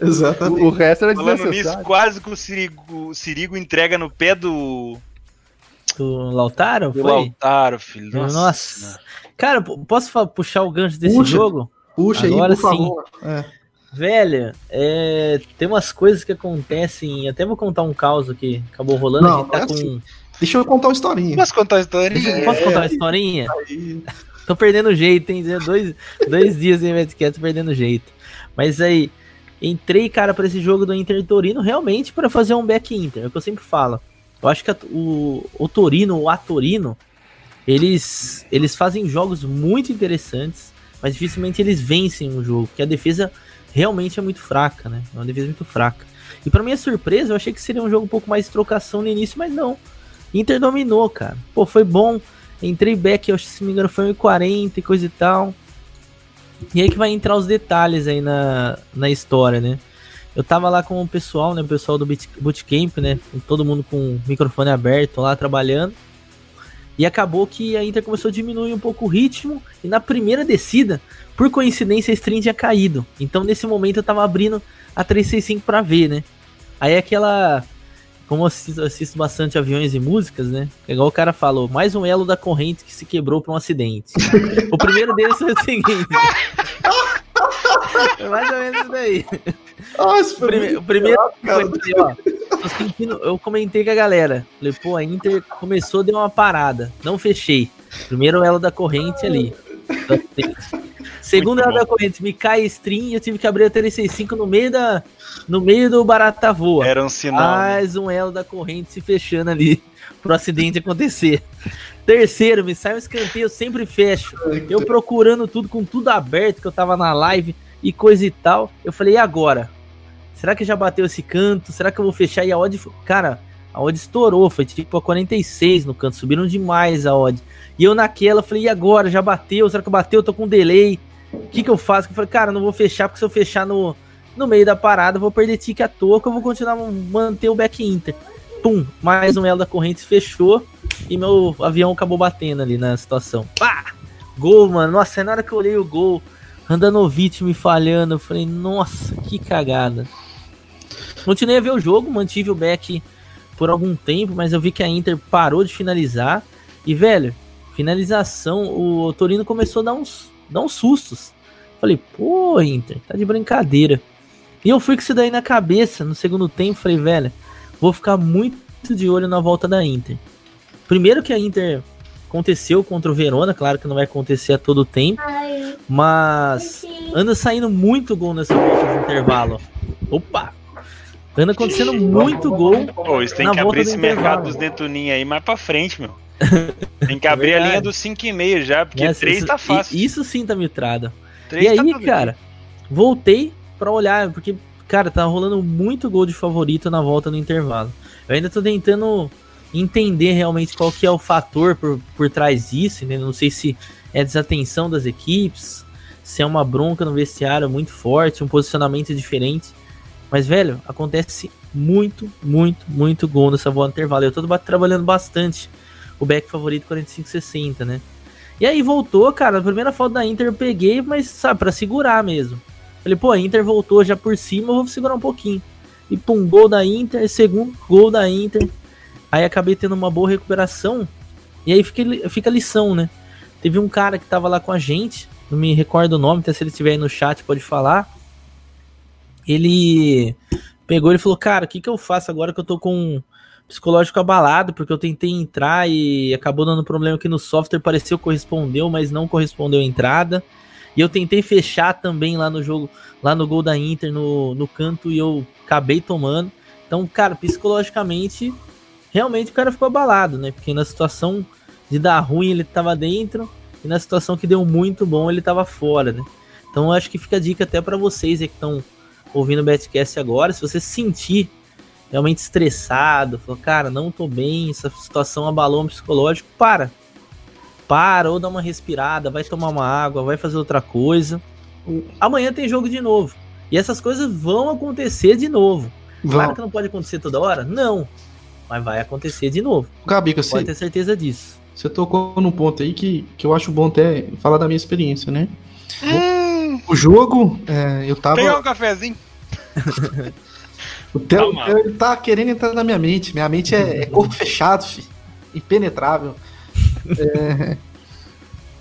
Exatamente. O, o resto era Falando nisso, desnecessário. quase que o Sirigo, o Sirigo entrega no pé do, Do Lautaro? do Foi? Lautaro, filho. Nossa. Nossa. Cara, posso puxar o gancho desse Puxa. jogo? Puxa Agora aí, por sim. favor. É. Velho, é, tem umas coisas que acontecem. Até vou contar um caos que acabou rolando. Não, a gente tá não é com. assim. Deixa eu contar uma historinha. Posso contar a história? Posso contar uma historinha? Aí, Tô perdendo jeito, hein? Dois, dois dias em Medcast, tô perdendo jeito. Mas aí, entrei, cara, pra esse jogo do Inter e Torino realmente pra fazer um back Inter. É o que eu sempre falo. Eu acho que a- o, o Torino, o Atorino, eles, eles fazem jogos muito interessantes, mas dificilmente eles vencem o jogo, porque a defesa realmente é muito fraca, né? É uma defesa muito fraca. E pra minha surpresa, eu achei que seria um jogo um pouco mais de trocação no início, mas não. Inter dominou, cara. Pô, foi bom. Entrei back, eu acho se me engano foi 1,40 e coisa e tal. E aí que vai entrar os detalhes aí na, na história, né? Eu tava lá com o pessoal, né? O pessoal do Boot- Bootcamp, né? Todo mundo com o microfone aberto lá trabalhando. E acabou que a Inter começou a diminuir um pouco o ritmo. E na primeira descida, por coincidência, a stream tinha caído. Então nesse momento eu tava abrindo a 365 pra ver, né? Aí aquela. Como eu assisto, assisto bastante aviões e músicas, né? É igual o cara falou, mais um elo da corrente que se quebrou por um acidente. o primeiro deles foi o seguinte. É mais ou menos isso daí. Nossa, O, foi prime- o primeiro cara. foi assim, ó. Sentindo, eu comentei com a galera. Falei, pô, a Inter começou, deu uma parada. Não fechei. Primeiro elo da corrente ali. Segundo elo da corrente, me cai stream e eu tive que abrir a 365 no meio da. No meio do Barata Voa. Era um sinal. né? Mais um elo da corrente se fechando ali pro acidente acontecer. Terceiro, me sai um escanteio, eu sempre fecho. Eu procurando tudo, com tudo aberto, que eu tava na live e coisa e tal. Eu falei, e agora? Será que já bateu esse canto? Será que eu vou fechar? E a odd, cara, a odd estourou, foi tipo a 46 no canto, subiram demais a odd. E eu naquela, falei, e agora? Já bateu? Será que bateu? Eu tô com delay. O que que eu faço? Eu falei, cara, não vou fechar, porque se eu fechar no, no meio da parada, eu vou perder tique à toa, que eu vou continuar manter o back inter. Pum, mais um elo da corrente fechou e meu avião acabou batendo ali na situação. Pá! Gol, mano. Nossa, na hora que eu olhei o gol, Randanovic me falhando, eu falei, nossa, que cagada. Continuei a ver o jogo, mantive o back por algum tempo, mas eu vi que a Inter parou de finalizar. E, velho, finalização, o Torino começou a dar uns, dar uns sustos. Falei, pô, Inter, tá de brincadeira. E eu fui com isso daí na cabeça no segundo tempo. Falei, velho, vou ficar muito de olho na volta da Inter. Primeiro que a Inter aconteceu contra o Verona, claro que não vai acontecer a todo tempo, Ai, mas anda saindo muito gol nessa volta de intervalo. Opa! Anda acontecendo muito gol. Pô, isso tem Na que volta abrir esse mercado dos Netuninha aí mais pra frente, meu. Tem que abrir a linha dos 5,5 já, porque Nossa, 3 isso, tá fácil. Isso sim tá mitrada. 3 E aí, tá tudo cara, voltei pra olhar, porque, cara, tá rolando muito gol de favorito na volta no intervalo. Eu ainda tô tentando entender realmente qual que é o fator por, por trás disso, né? Não sei se é desatenção das equipes, se é uma bronca no vestiário muito forte, um posicionamento diferente. Mas, velho, acontece muito, muito, muito gol nessa volta no intervalo. Eu tô ba- trabalhando bastante o back favorito 45-60, né? E aí voltou, cara, a primeira foto da Inter eu peguei, mas sabe, pra segurar mesmo. Falei, pô, a Inter voltou já por cima, eu vou segurar um pouquinho. E pum, gol da Inter, segundo gol da Inter. Aí acabei tendo uma boa recuperação. E aí fica, fica a lição, né? Teve um cara que tava lá com a gente, não me recordo o nome, até se ele estiver aí no chat pode falar. Ele pegou e falou: Cara, o que, que eu faço agora que eu tô com psicológico abalado, porque eu tentei entrar e acabou dando problema aqui no software, pareceu que correspondeu, mas não correspondeu a entrada. E eu tentei fechar também lá no jogo, lá no gol da Inter, no, no canto, e eu acabei tomando. Então, cara, psicologicamente, realmente o cara ficou abalado, né? Porque na situação de dar ruim ele tava dentro, e na situação que deu muito bom ele tava fora, né? Então eu acho que fica a dica até para vocês que estão ouvindo o Betcast agora, se você se sentir realmente estressado, falou, cara, não tô bem, essa situação abalou o psicológico, para. Para, ou dá uma respirada, vai tomar uma água, vai fazer outra coisa. Amanhã tem jogo de novo. E essas coisas vão acontecer de novo. Claro que não pode acontecer toda hora? Não. Mas vai acontecer de novo. Gabica, Pode você, ter certeza disso. você tocou num ponto aí que, que eu acho bom até falar da minha experiência, né? Hum, O jogo, é, eu tava. pegar um cafezinho. O o Theo, ele tá querendo entrar na minha mente. Minha mente é, é corpo fechado, fi. Impenetrável. É,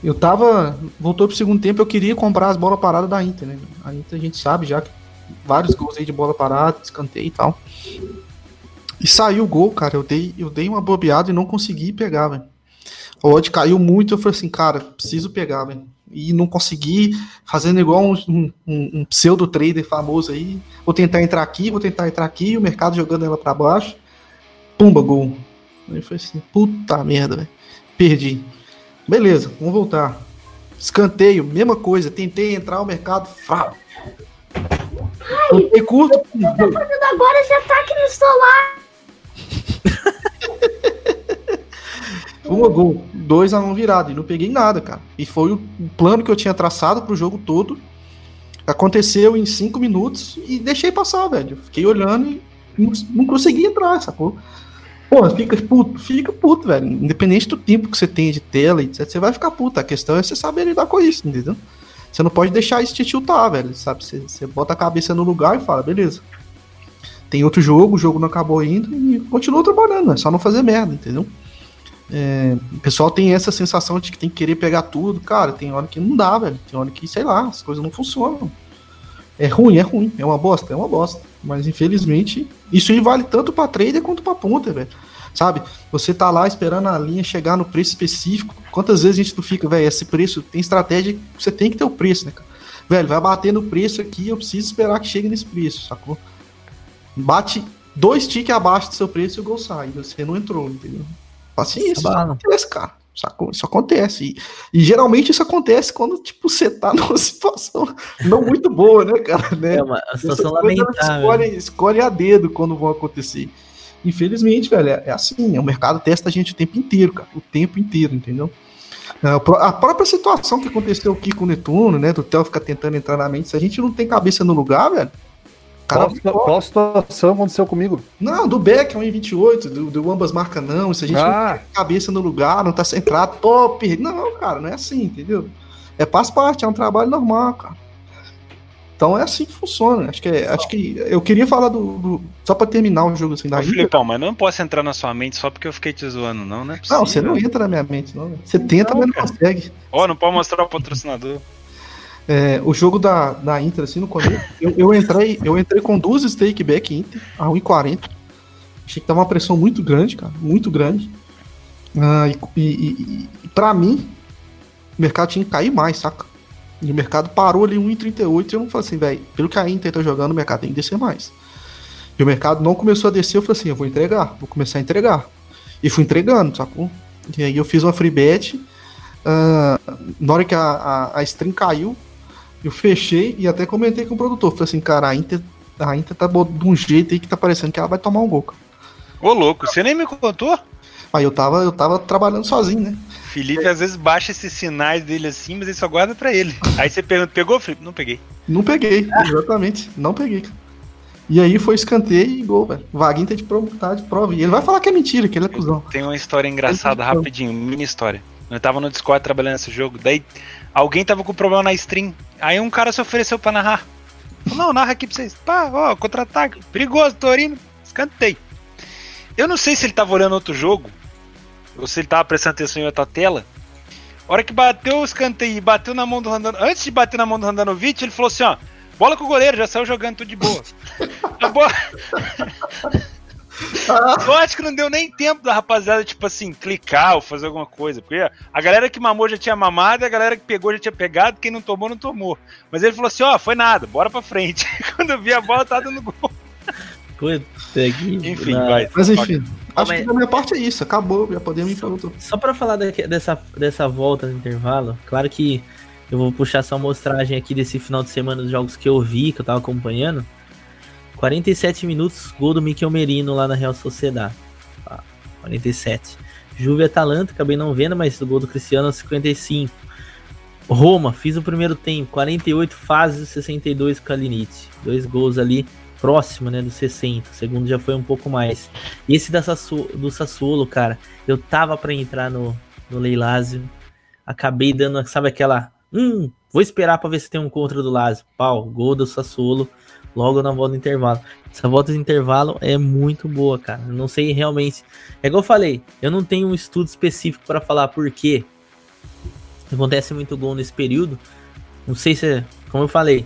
eu tava. Voltou pro segundo tempo, eu queria comprar as bolas paradas da Inter, né? A Inter a gente sabe já que vários gols aí de bola parada, escanteio e tal. E saiu o gol, cara. Eu dei, eu dei uma bobeada e não consegui pegar, velho. A odd caiu muito, eu falei assim, cara, preciso pegar, velho. E não consegui, fazendo igual um, um- um- pseudo trader famoso aí. Vou tentar entrar aqui, vou tentar entrar aqui, o mercado jogando ela pra baixo. Pumba, gol. Aí foi assim, puta merda, velho. Perdi. Beleza, vamos voltar. Escanteio, mesma coisa. Tentei entrar o mercado, frau. Tentei curto. Tudo agora já tá aqui no celular. Um gol, 2 a 1 um virado, e não peguei nada, cara. E foi o plano que eu tinha traçado pro jogo todo. Aconteceu em 5 minutos e deixei passar, velho. Fiquei olhando e não, não consegui entrar, sacou? Pô, fica puto, fica puto, velho. Independente do tempo que você tem de tela, etc, você vai ficar puto. A questão é você saber lidar com isso, entendeu? Você não pode deixar isso te tiltar, velho, sabe? Você, você bota a cabeça no lugar e fala, beleza. Tem outro jogo, o jogo não acabou ainda e continua trabalhando, é só não fazer merda, entendeu? É, o pessoal tem essa sensação de que tem que querer pegar tudo. Cara, tem hora que não dá, velho. Tem hora que, sei lá, as coisas não funcionam. É ruim, é ruim. É uma bosta, é uma bosta. Mas infelizmente, isso aí vale tanto pra trader quanto pra ponta, velho. Sabe? Você tá lá esperando a linha chegar no preço específico. Quantas vezes a gente não fica, velho, esse preço tem estratégia, você tem que ter o preço, né, cara? Velho, vai bater no preço aqui, eu preciso esperar que chegue nesse preço, sacou? Bate dois tickets abaixo do seu preço e o gol sai. Você não entrou, entendeu? Paciência, isso acontece, cara. Sacou? Isso acontece. E, e geralmente isso acontece quando, tipo, você tá numa situação não muito boa, né, cara? Né? É uma situação lamentável. Escolhe, escolhe a dedo quando vão acontecer. Infelizmente, velho, é, é assim. O mercado testa a gente o tempo inteiro, cara. O tempo inteiro, entendeu? É, A própria situação que aconteceu aqui com o Netuno, né? Do Theo ficar tentando entrar na mente. Se a gente não tem cabeça no lugar, velho. O Cara, Qual, qual situação aconteceu comigo? não, do Beck é um em 28, do, do ambas marca não. Se a gente não Ah, tem cabeça no lugar, não tá centrado, pô, perdi. Não, cara, não é assim, entendeu? É faz parte, é um trabalho normal, cara. Então é assim que funciona. Acho que, é- acho que eu queria falar do, do- só pra terminar o jogo assim da Ô, Inter. Filipão, mas não posso entrar na sua mente só porque eu fiquei te zoando, não, né? Não, você não entra na minha mente, não. Você tenta, Não, mas não cara. consegue. Ó, não pode mostrar o patrocinador. É, o jogo da, da Inter, assim, no começo, eu, eu entrei, eu entrei com duas stake back Inter, a 1,40. Achei que tava uma pressão muito grande, cara, muito grande. Ah, e, e, e- pra mim, o mercado tinha que cair mais, saca? E o mercado parou ali 1,38 e eu não falei assim, velho, pelo que a Inter tá jogando, o mercado tem que descer mais. E o mercado não começou a descer, eu falei assim, eu vou entregar, vou começar a entregar. E fui entregando, sacou? E aí eu fiz uma free bet. Uh, na hora que a, a, a stream caiu, eu fechei e até comentei com o produtor. Falei assim, cara, a Inter, a Inter tá de um jeito aí que tá parecendo que ela vai tomar um gol. Cara. Ô, louco, você nem me contou? Aí eu tava, eu tava trabalhando sozinho, né? Felipe às vezes baixa esses sinais dele assim, mas ele só guarda pra ele. Aí você pergunta, pegou, Felipe? Não peguei. Não peguei, exatamente. Não peguei, cara. E aí foi escanteio e gol, velho. Vaguinho tem de prova, tá de prova. E ele vai falar que é mentira, que ele é cuzão. Tem uma história engraçada, rapidinho, mini história. Eu tava no Discord trabalhando nesse jogo, daí alguém tava com problema na stream. Aí um cara se ofereceu pra narrar. Não, narra aqui pra vocês. Pá, ó, contra-ataque. Perigoso, Torino. Escanteio. Eu não sei se ele tava olhando outro jogo, ou se ele tava prestando atenção em outra tela. A hora que bateu o escanteio e bateu na mão do Randanovic, antes de bater na mão do Randanovic, ele falou assim, ó, bola com o goleiro, já saiu jogando tudo de boa. a bola... Eu acho que não deu nem tempo da rapaziada, tipo assim, clicar ou fazer alguma coisa. Porque a galera que mamou já tinha mamado, a galera que pegou já tinha pegado, quem não tomou, não tomou. Mas ele falou assim: ó, oh, foi nada, bora pra frente. Quando eu vi a bola, tá dando gol. Puta que. Enfim, vai. Mas enfim. Acho mas... que da minha parte é isso, acabou, já podemos ir para outro. Só para falar dessa, dessa volta no intervalo, claro que eu vou puxar só uma mostragem aqui desse final de semana dos jogos que eu vi, que eu tava acompanhando. 47 minutos, gol do Mikel Merino lá na Real Sociedade. Ah, 47. Juve Atalanta, acabei não vendo, mas o gol do Cristiano 55. Roma, fiz o primeiro tempo, 48 fases, 62 Kalinic. Dois gols ali próximo, né, do 60. O segundo já foi um pouco mais. E esse da Sassu, do Sassuolo, cara, eu tava para entrar no, no Leilásio, acabei dando, sabe aquela, hum, vou esperar para ver se tem um contra do Lazio. Pau, gol do Sassuolo logo na volta do intervalo. Essa volta de intervalo é muito boa, cara. Não sei realmente. É igual eu falei, eu não tenho um estudo específico para falar por quê. Acontece muito gol nesse período. Não sei se, como eu falei,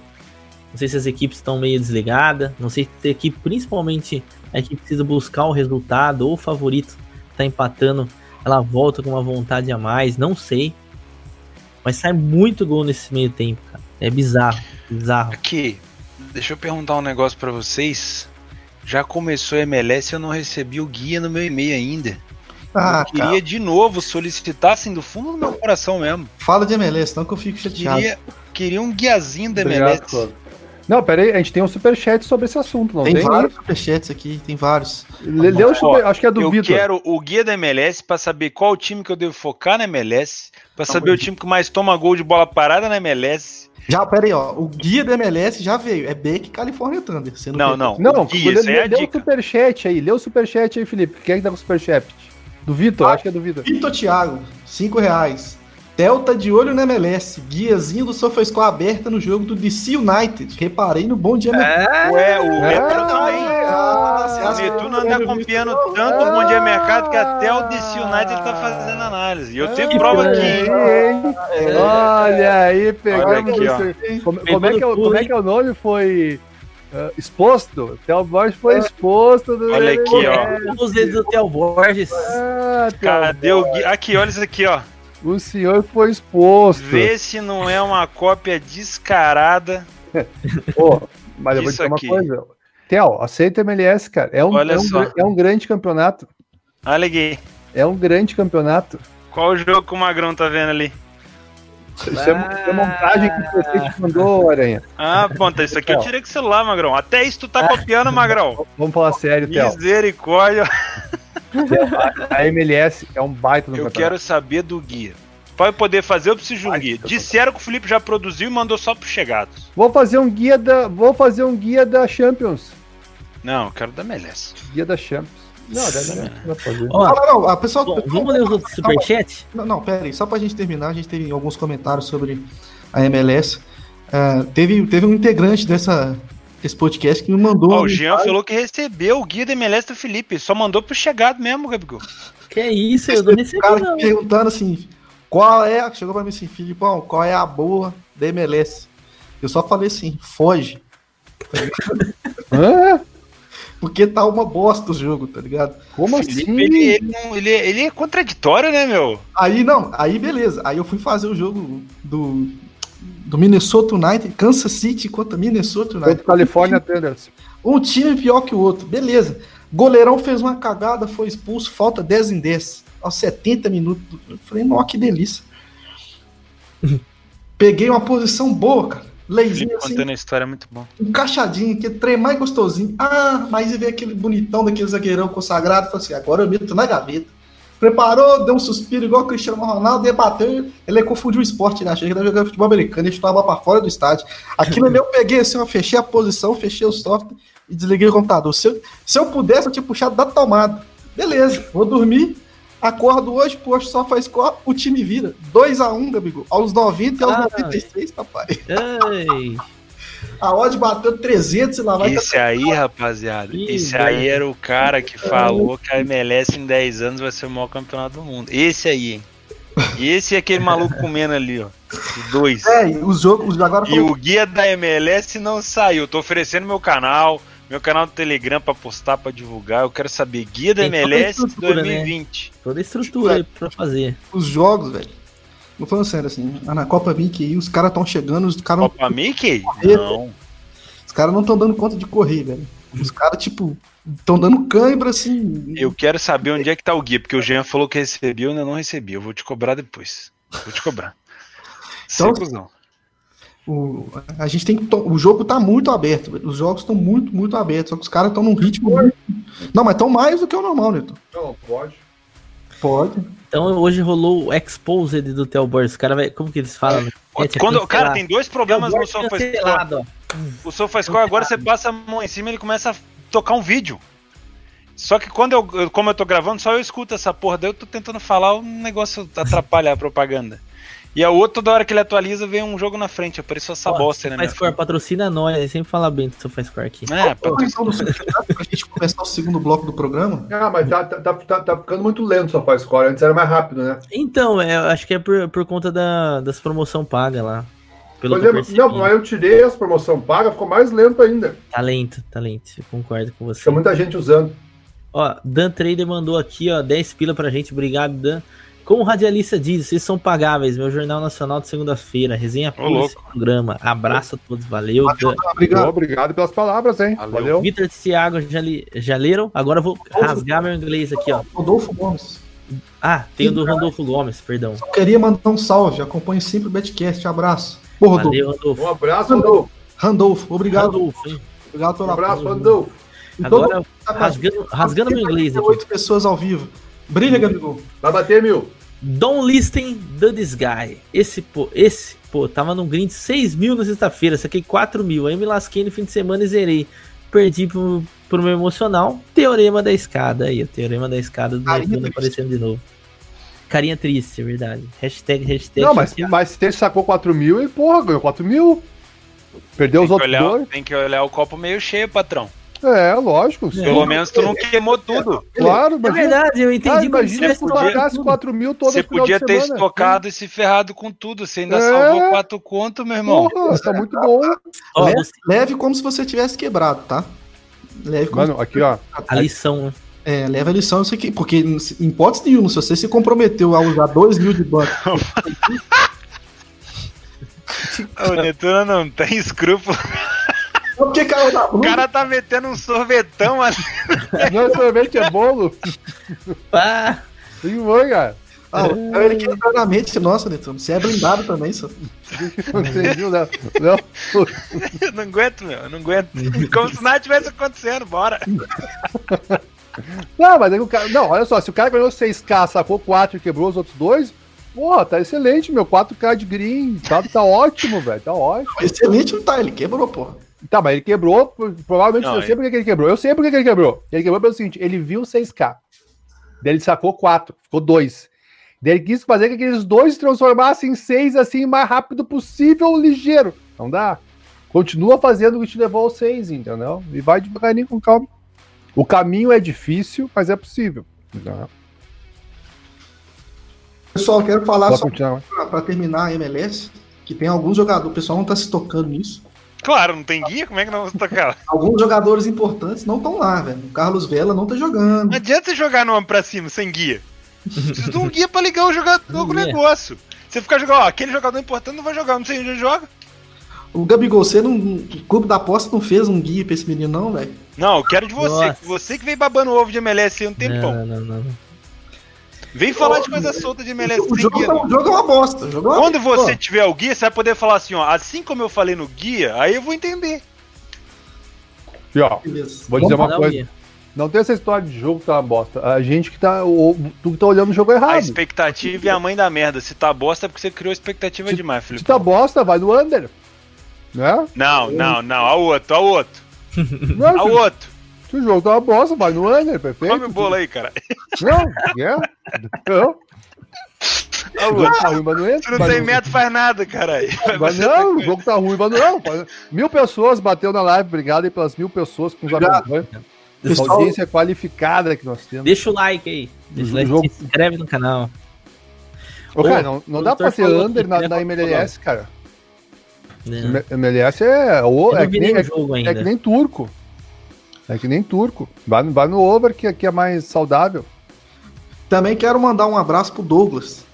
não sei se as equipes estão meio desligadas. Não sei se a equipe, principalmente a equipe precisa buscar o resultado ou o favorito está empatando, ela volta com uma vontade a mais. Não sei. Mas sai muito gol nesse meio tempo, cara. É bizarro, bizarro. Aqui, deixa eu perguntar um negócio para vocês. Já começou a MLS e eu não recebi o guia no meu e-mail ainda. Ah, eu queria cara. de novo solicitar assim do fundo do meu coração mesmo. Fala de MLS, não que eu fico chateado. Queria, queria um guiazinho da MLS. Obrigado, não, peraí, a gente tem um superchat sobre esse assunto, não tem? Tem vários superchats aqui, tem vários. Leu o super, acho que é do eu Vitor. Eu quero o guia da MLS para saber qual time que eu devo focar na MLS, para saber o time que mais toma gol de bola parada na MLS. Já, peraí, ó, o guia da MLS já veio, é Beck California Thunder. Não, não, não, guia, lê, é lê o superchat aí, lê o superchat aí, Felipe, quem é que dá com o superchat? Do Vitor, ah, acho que é do Vitor. Vitor Thiago, 5 reais. Theo tá de olho no MLS. Guiazinho do SofaScore aberta no jogo do DC United. Reparei no bom dia mercado. Ué, o Retro também. Ah, o Netuno anda acompanhando tanto o bom dia mercado que até o DC United tá fazendo análise. E eu tenho prova aqui? Olha aí, pegamos. Como, como, é que é, como é que é o nome? Foi. Uh, exposto. Theo Borges foi exposto. Do... Olha aqui, ó. Os dedos do Theo Borges. Ah, Cadê o guia? Aqui, olha isso aqui, ó. O senhor foi exposto. Vê se não é uma cópia descarada. Pô, mas eu vou dizer aqui. uma coisa. Theo, aceita MLS, cara. É um, Olha é um, só. é um grande campeonato. Olha aqui. É um grande campeonato. Qual o jogo que o Magrão tá vendo ali? Isso é, montagem que você te mandou, Aranha. Ah, ponta, isso aqui eu tirei com o celular, Magrão. Até isso tu tá copiando, Magrão. Vamos falar sério, Theo. Misericórdia. A MLS é um baita do Eu campeonato. quero saber do guia. Para poder fazer, eu preciso de um guia. Disseram que o Felipe já produziu e mandou só para chegados. Vou fazer um guia da, vou fazer um guia da Champions. Não, eu quero da MLS. Guia da Champions. Não, deve não fazer. Ó, não, não, a pessoa, bom, vamos ler os outros superchats? Não, não, pera aí, só pra gente terminar, a gente teve alguns comentários sobre a MLS. Uh, é, teve, teve um integrante dessa, esse podcast que me mandou. Oh, o Jean falou que recebeu o guia da MLS do Felipe, só mandou pro chegado mesmo, Gabigol. Que isso, eu não recebi. cara não. perguntando assim, qual é. Chegou pra mim assim, Filipão, qual é a boa da MLS? Eu só falei assim, foge. Porque tá uma bosta o jogo, tá ligado? Como assim? Ele, ele, ele, ele, é contraditório, né, meu? Aí não, aí beleza. Aí eu fui fazer o jogo do, do Minnesota United, Kansas City contra Minnesota United. Contra California Thunders. Um, um time pior que o outro, beleza. Goleirão fez uma cagada, foi expulso, falta 10 em 10. aos 70 minutos. Eu falei, nossa, que delícia. Peguei uma posição boa, cara. Leizinho assim, contando a história é muito bom. encaixadinho, que trem mais gostosinho. Ah, mas veio aquele bonitão daquele zagueirão consagrado. Falei assim, agora eu meto na gaveta. Preparou, deu um suspiro igual o Cristiano Ronaldo, debateu. Ele confundiu o esporte, né? Achei que ele jogando futebol americano, ele chutou a bola pra fora do estádio. Aquilo ali eu peguei assim, eu fechei a posição, fechei o software e desliguei o computador. Se eu, se eu pudesse, eu tinha puxado da tomada. Beleza, vou dormir. Acordo hoje, poxa, só faz score, o time vira. 2x1, um, Gabigol. Aos 90 e aos Ai. 96, papai. Ei, A odd bateu 300 e lá vai. Esse aí, rapaziada, Que esse merda. aí era o cara que falou que a MLS em 10 anos vai ser o maior campeonato do mundo. Esse aí, hein? E esse é aquele maluco comendo ali, ó. Os dois. É, e os jogos, os agora E falou, o guia da MLS não saiu. Tô oferecendo meu canal, meu canal do Telegram pra postar, pra divulgar. Eu quero saber guia da Tem toda a MLS estrutura, né? 2020. toda a estrutura aí pra fazer. os jogos, velho. Não falando sério, assim, na Copa Mickey aí, os caras estão chegando, os caras não, Copa Mickey? Correr, Não. os caras não estão dando conta de correr, velho. Os caras, tipo, estão dando cãibra, assim. Eu quero saber onde é que tá o guia, porque o Jean falou que recebeu, eu ainda não recebi. Eu vou te cobrar depois. Vou te cobrar. Então- Sem cuzão. O, a gente tem O jogo tá muito aberto. Os jogos estão muito, muito abertos. Só que os caras estão num ritmo. muito- Não, mas estão mais do que o normal, Neto. Não, pode. Pode. Então hoje rolou o Exposed do Telbor. Os caras vai. Como que eles falam? É, tinha Quando, cara, tem dois problemas no SofaScore. O SofaScore agora você passa a mão em cima e ele começa a tocar um vídeo. Só que quando eu, eu- como eu tô gravando, só eu escuto essa porra, daí eu tô tentando falar, o negócio atrapalha a propaganda. E a outra, toda hora que ele atualiza, vem um jogo na frente, apareceu essa Ó, bosta, né? minha SofaScore patrocina nós, ele sempre fala bem do SofaScore aqui. filha? É, Qual a intenção do superchat pra gente começar o segundo bloco do programa? Ah, mas tá, tá, tá, tá, tá ficando muito lento só faz score. Antes era mais rápido, né? Então, é, eu acho que é por, por conta da, das promoção paga lá. Pelo percebi. não, mas eu tirei as promoção paga, ficou mais lento ainda. Talento, talento. Eu concordo com você. Tinha muita gente usando. Ó, Dan Trader mandou aqui, ó, 10 pila pra gente. Obrigado, Dan. Como o radialista diz, vocês são pagáveis. Meu Jornal Nacional de segunda-feira. Resenha pura esse programa. Abraço a todos. Valeu. Obrigado. Obrigado pelas palavras, hein? Valeu. Valeu. Vitor Thiago já, li- já leram? Agora eu vou rasgar meu inglês aqui, ó. Rodolfo Gomes. Ah, tem o do Randolfo Gomes, perdão. Só queria mandar um salve. Acompanhe sempre o Betcast. Abraço. Pô, Rodolfo. Valeu, Randolfo. Um abraço, Rodolfo. Randolfo, obrigado. Randolfo, hein? Obrigado Um pela abraço, apoio. Rodolfo. E todo Agora, rasgando, rasgando meu inglês aqui. oito pessoas ao vivo. Brilha, Gabigol. Vai bater mil. Don't listen to this guy. Esse, pô, esse, pô, tava num grind 6 mil na sexta-feira, saquei 4 mil. Aí me lasquei no fim de semana e zerei. Perdi pro, pro meu emocional. Teorema da escada aí, o teorema da escada do Netuno aparecendo de novo. Carinha triste, é verdade. Hashtag, hashtag. Não, mas, chateado. mas você sacou 4 mil e, porra, ganhou 4 mil. Perdeu Tem os outros olhar, dois. tem que olhar o copo meio cheio, patrão. É, lógico. sim. Pelo menos tu não queimou tudo. Claro, É imagina. verdade, eu entendi. Ah, mas imagina se se tu pagasse tudo. 4 mil todo Você final podia de ter semana. estocado e se ferrado com tudo. Você ainda É. salvou quatro conto, meu irmão. Porra, tá muito bom. Ó, leve, você- leve como se você tivesse quebrado, tá? Leve como Mano, aqui, ó. a lição, né? É, leva a lição isso aqui, porque em hipótese nenhuma, se você se comprometeu a usar 2 mil de banco, O Netuno não tem escrúpulo. Porque caiu na O cara tá metendo um sorvetão ali. Não é sorvete, é bolo. Pá, Sim, foi, cara. ah, é ele que entrou na mente, nossa, Netuno, você é blindado também, só. Não entendi, Léo. Léo, Eu não aguento, meu. Eu não aguento. Como se nada tivesse acontecendo. Bora. Não, mas aí o cara. Não, olha só, se o cara ganhou 6K, sacou 4 e quebrou os outros dois, porra, tá excelente, meu. 4K de green. Tá, tá ótimo, velho. Tá ótimo. Excelente não tá, ele quebrou, porra. Tá, mas ele quebrou, provavelmente Não, eu sei porque que ele quebrou. Eu sei porque que ele quebrou. Ele quebrou pelo seguinte: ele viu 6K. Daí ele sacou 4, ficou 2. Daí ele quis fazer que aqueles dois se transformassem em 6 assim, o mais rápido possível, ligeiro. Não dá. Continua fazendo o que te levou ao 6, entendeu? E vai devagarinho com calma. O caminho é difícil, mas é possível. Entendeu? Pessoal, quero falar Pode só pra terminar a MLS, que tem alguns jogadores, o pessoal não tá se tocando nisso. Claro, não tem guia? Como é que não vamos tocar? Alguns jogadores importantes não estão lá, velho. O Carlos Vela não tá jogando. Não adianta você jogar no homem pra cima sem guia. Precisa de um guia pra ligar o jogador com o Guia. negócio. Você ficar jogando, ó, aquele jogador importante não vai jogar, não sei onde ele joga. O Gabigol, você não. O clube da aposta não fez um guia pra esse menino, não, velho. Não, eu quero de você. Nossa. Você que veio babando ovo de MLS aí um tempão. Não, não, não. Vem falar de coisa solta de MLS O jogo, tá- o jogo é uma bosta. É uma... Quando você Pô, tiver o guia, você vai poder falar assim, ó. Assim como eu falei no guia, aí eu vou entender. E ó, beleza. vou dizer Vamos uma coisa. Não tem essa história de jogo que tá uma bosta. A gente que tá. O, tu que tá olhando o jogo errado. A expectativa é a mãe da merda. Se tá bosta é porque você criou expectativa Se- demais, Se Felipe. tá bosta, vai no under. Né? Não, não, não. Ao outro, ao outro. Não, Ao se, outro. Se o jogo tá uma bosta, vai no under, perfeito. Come o bolo aí, cara. Não, é. Não, Ao o jogo outro. tá ruim, mas não entra. Se não vai tem método, faz nada, caralho. Mas não, o jogo tá ruim, mas não. Mil pessoas bateu na live, obrigado aí pelas mil pessoas que nos acompanham. Essa audiência qualificada que nós temos. Deixa o like aí. Deixa o like, jogo- se inscreve no canal. Ô, cara, não, não dá pra ser under na, quer na MLS, cara. M- MLS é, o, é, não que nem, é, é que nem turco. É que nem turco. Vai, no- vai no over que aqui é mais saudável. Também quero mandar um abraço pro Douglas,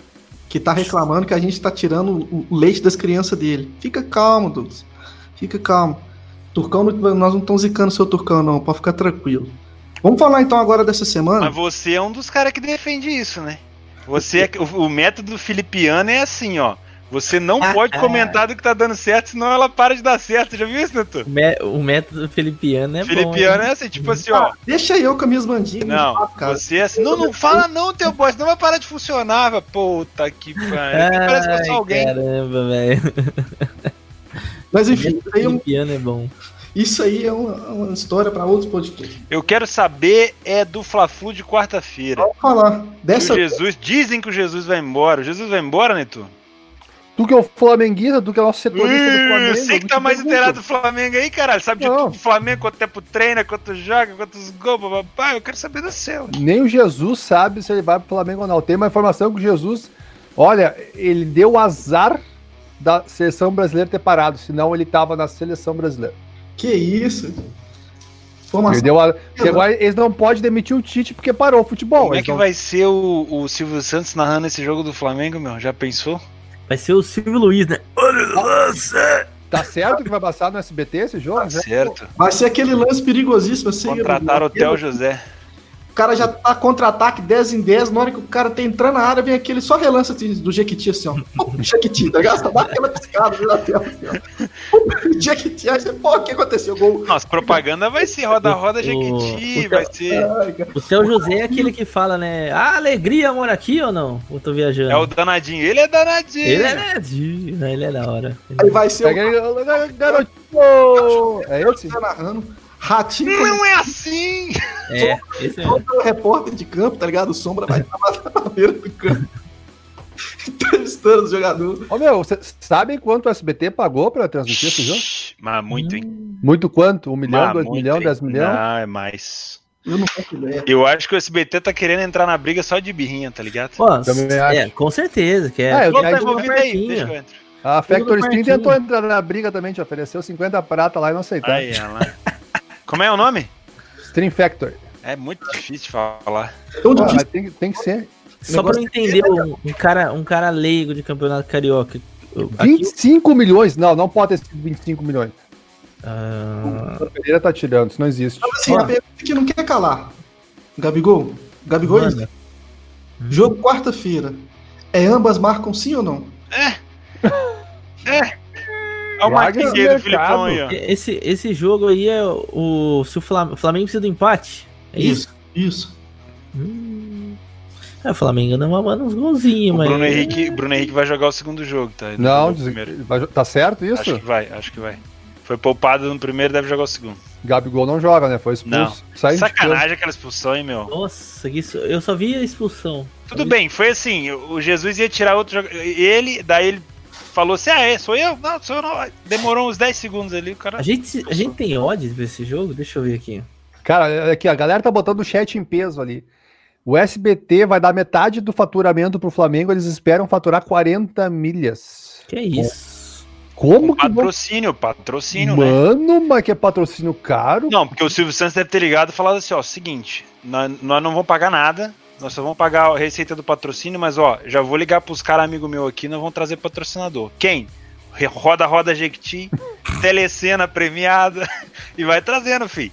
que tá reclamando que a gente tá tirando o leite das crianças dele. Fica calmo, Douglas. Fica calmo. Turcão, não- nós não estamos zicando seu Turcão, não, pode ficar tranquilo. Vamos falar então agora dessa semana. Mas você é um dos caras que defende isso, né? Você é, o, o método filipiano é assim, ó. Você não pode comentar do que tá dando certo, senão ela para de dar certo. Já viu isso, Neto? O, mé- o método filipiano é bom. Filipiano é assim, tipo assim, ó. Ah, deixa eu com as minhas bandinhas. Não, cara. você é assim. Não, não fala não, teu boy, senão vai parar de funcionar. vai. Puta que pariu. Parece que eu sou alguém. Caramba, velho. Mas enfim, isso aí é, um- Filipiano é bom. isso aí é uma, uma história para outros podcasts. Eu quero saber é do Fla-Flu de quarta-feira. Vamos falar. Dessa O Jesus, dizem que o Jesus vai embora. O Jesus vai embora, Neto? Tu que é o flamenguista, tu que é o nosso setorista do Hum, Flamengo. você que tá mais inteirado do Flamengo aí, caralho. Sabe de Não. tudo do Flamengo, quanto tempo treina, quanto joga, quantos gols, papai. Eu quero saber do céu. Nem o Jesus sabe se ele vai pro Flamengo ou não. Tem uma informação que o Jesus, olha, ele deu o azar da seleção brasileira ter parado, senão ele tava na seleção brasileira. Que isso? Ele Informação. deu a... que agora eles não podem demitir o Tite porque parou o futebol. Como é que não- vai ser o, o Silvio Santos narrando esse jogo do Flamengo, meu? Já pensou? Vai ser o Silvio Luiz, né? Tá certo que vai passar no SBT esse jogo? Tá certo. Vai ser aquele lance perigosíssimo assim. Contrataram o Theo José. O cara já tá contra-ataque 10 em 10, na hora que o cara tá entrando na área, vem aquele só relance assim, do Jequiti assim, ó. Jequiti, tá ligado? Dá aquela piscada na tela assim, ó. Jequiti, aí você, pô, o que aconteceu? Gol. Nossa, propaganda vai ser roda-roda Jequiti, o- vai ser. Cara. O seu José é aquele que fala, né? Ah, alegria mora aqui ou não? Eu tô viajando. É o danadinho. Ele é danadinho. Ele é, né? Ele é da hora. Aí vai ser o garotinho! É esse? cara narrando, ratinho Não é assim! É, esse é. como repórter de campo, tá ligado? O Sombra vai na beira do campo. Entrevistando os jogadores. Ô meu, vocês sabem quanto o SBT pagou pra transmitir esse jogo? Mas muito, hein? Muito quanto? Um milhão, Mas dois muito, hein? dez milhões? Não, é mais. Eu não faço ideia. Eu acho que o SBT tá querendo entrar na briga só de birrinha, tá ligado? Pô, Também é, com certeza. Que é. Ah, eu- aí tá envolvido aí? Deixa eu entro. A Factory do Steam tentou entrar na briga também, te ofereceu 50 prata lá e não aceitaram. Aí, ela. Como é o nome? Stream Factory. É muito difícil falar. Tão Ah, difícil. tem, tem que ser. Só pra eu entender um, um cara, um cara leigo de campeonato carioca. Aqui, 25 milhões? Não, não pode ter sido 25 milhões. ah, O Pereira tá tirando, isso não existe. Mas assim, a pergunta que não quer calar. Gabigol? Gabigol é isso? Manda. Jogo quarta-feira. É ambas marcam sim ou não? Olha o Marquinhos. Filipão aí, ó. esse, esse jogo aí é o. Se o Flam- o Flamengo precisa do empate. É isso? Isso. Hum. É, o Flamengo não manda uns golzinhos, O mas. Bruno Henrique, Bruno Henrique vai jogar o segundo jogo, tá? Ele Não, jogou o diz- primeiro. vai- tá certo isso? Acho que vai, acho que vai. Foi poupado no primeiro, deve jogar o segundo. Gabigol não joga, né? Foi expulso. Sai de campo. Sacanagem aquela expulsão, hein, meu? Nossa, isso, eu só vi a expulsão. Tudo bem, foi assim, o Jesus ia tirar outro jogador. Ele, daí ele falou assim: Ah, é, sou eu? Não, sou eu não. Demorou uns 10 segundos ali, o cara. A gente, a gente tem odds pra esse jogo? Deixa eu ver aqui. Cara, aqui, a galera tá botando o chat em peso ali. O SBT vai dar metade do faturamento pro Flamengo, eles esperam faturar 40 milhas. Que é isso? Como que vão... Patrocínio, patrocínio, né? Mano, mas que é patrocínio caro? Não, porque o Silvio Santos deve ter ligado e falado assim: ó, seguinte, nós, nós não vamos pagar nada, nós só vamos pagar a receita do patrocínio, mas ó, já vou ligar pros caras amigo meu aqui, nós vamos trazer patrocinador. Quem? Roda Roda Jequiti, Telecena premiada, e vai trazendo, fi.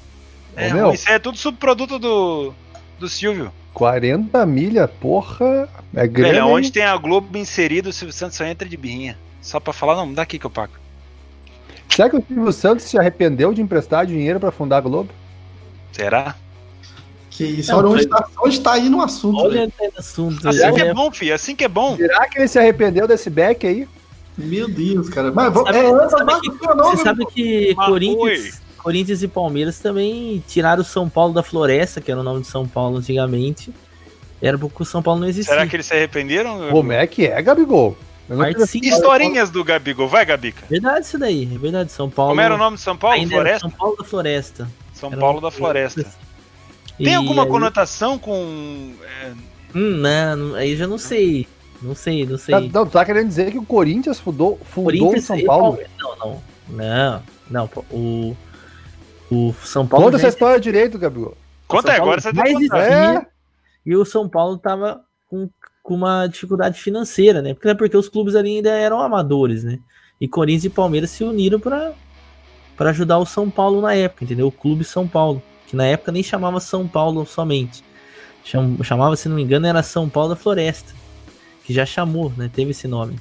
É, meu. isso aí é tudo subproduto do, do Silvio. 40 milha, porra. É grande. Velho, onde tem a Globo inserida, o Silvio Santos só entra de birrinha. Só pra falar, não, dá aqui que eu pago. Será que o Silvio Santos se arrependeu de emprestar dinheiro pra fundar a Globo? Será? Que isso, Não, olha onde foi- tá, onde tá aí no assunto. Olha até no assunto. Assim que é já- bom, filho. Assim que é bom. Será que ele se arrependeu desse back aí? Meu Deus, cara. Mas. Sabe- é, essa sabe base que- Você meu sabe que Corinthians, Corinthians e Palmeiras também tiraram o São Paulo da Floresta, que era o nome de São Paulo antigamente. Era porque o São Paulo não existia. Será que eles se arrependeram? Como é que é, Gabigol? Eu não Parte sim. Historinhas do Gabigol. Vai, Gabica. Verdade isso daí, é verdade. São Paulo. Como era o nome de São Paulo? Floresta? São Paulo da Floresta. São Era Paulo da Floresta. E Tem alguma aí- conotação com. é, Hum, não, não, aí já não sei. Não sei, não sei. Tá, não, tu tá querendo dizer que o Corinthians fundou, fundou o Corinthians São e Paulo? Não, não. Não, não. O, o São Paulo. Conta essa história direito, Gabigol. Conta São agora você tem que É. E o São Paulo tava com, com uma dificuldade financeira, né? Porque, é porque os clubes ali ainda eram amadores, né? E Corinthians e Palmeiras se uniram para para ajudar o São Paulo na época, entendeu? O Clube São Paulo, que na época nem chamava São Paulo somente. Cham- Chamava, se não me engano, era São Paulo da Floresta, que já chamou, né? Teve esse nome.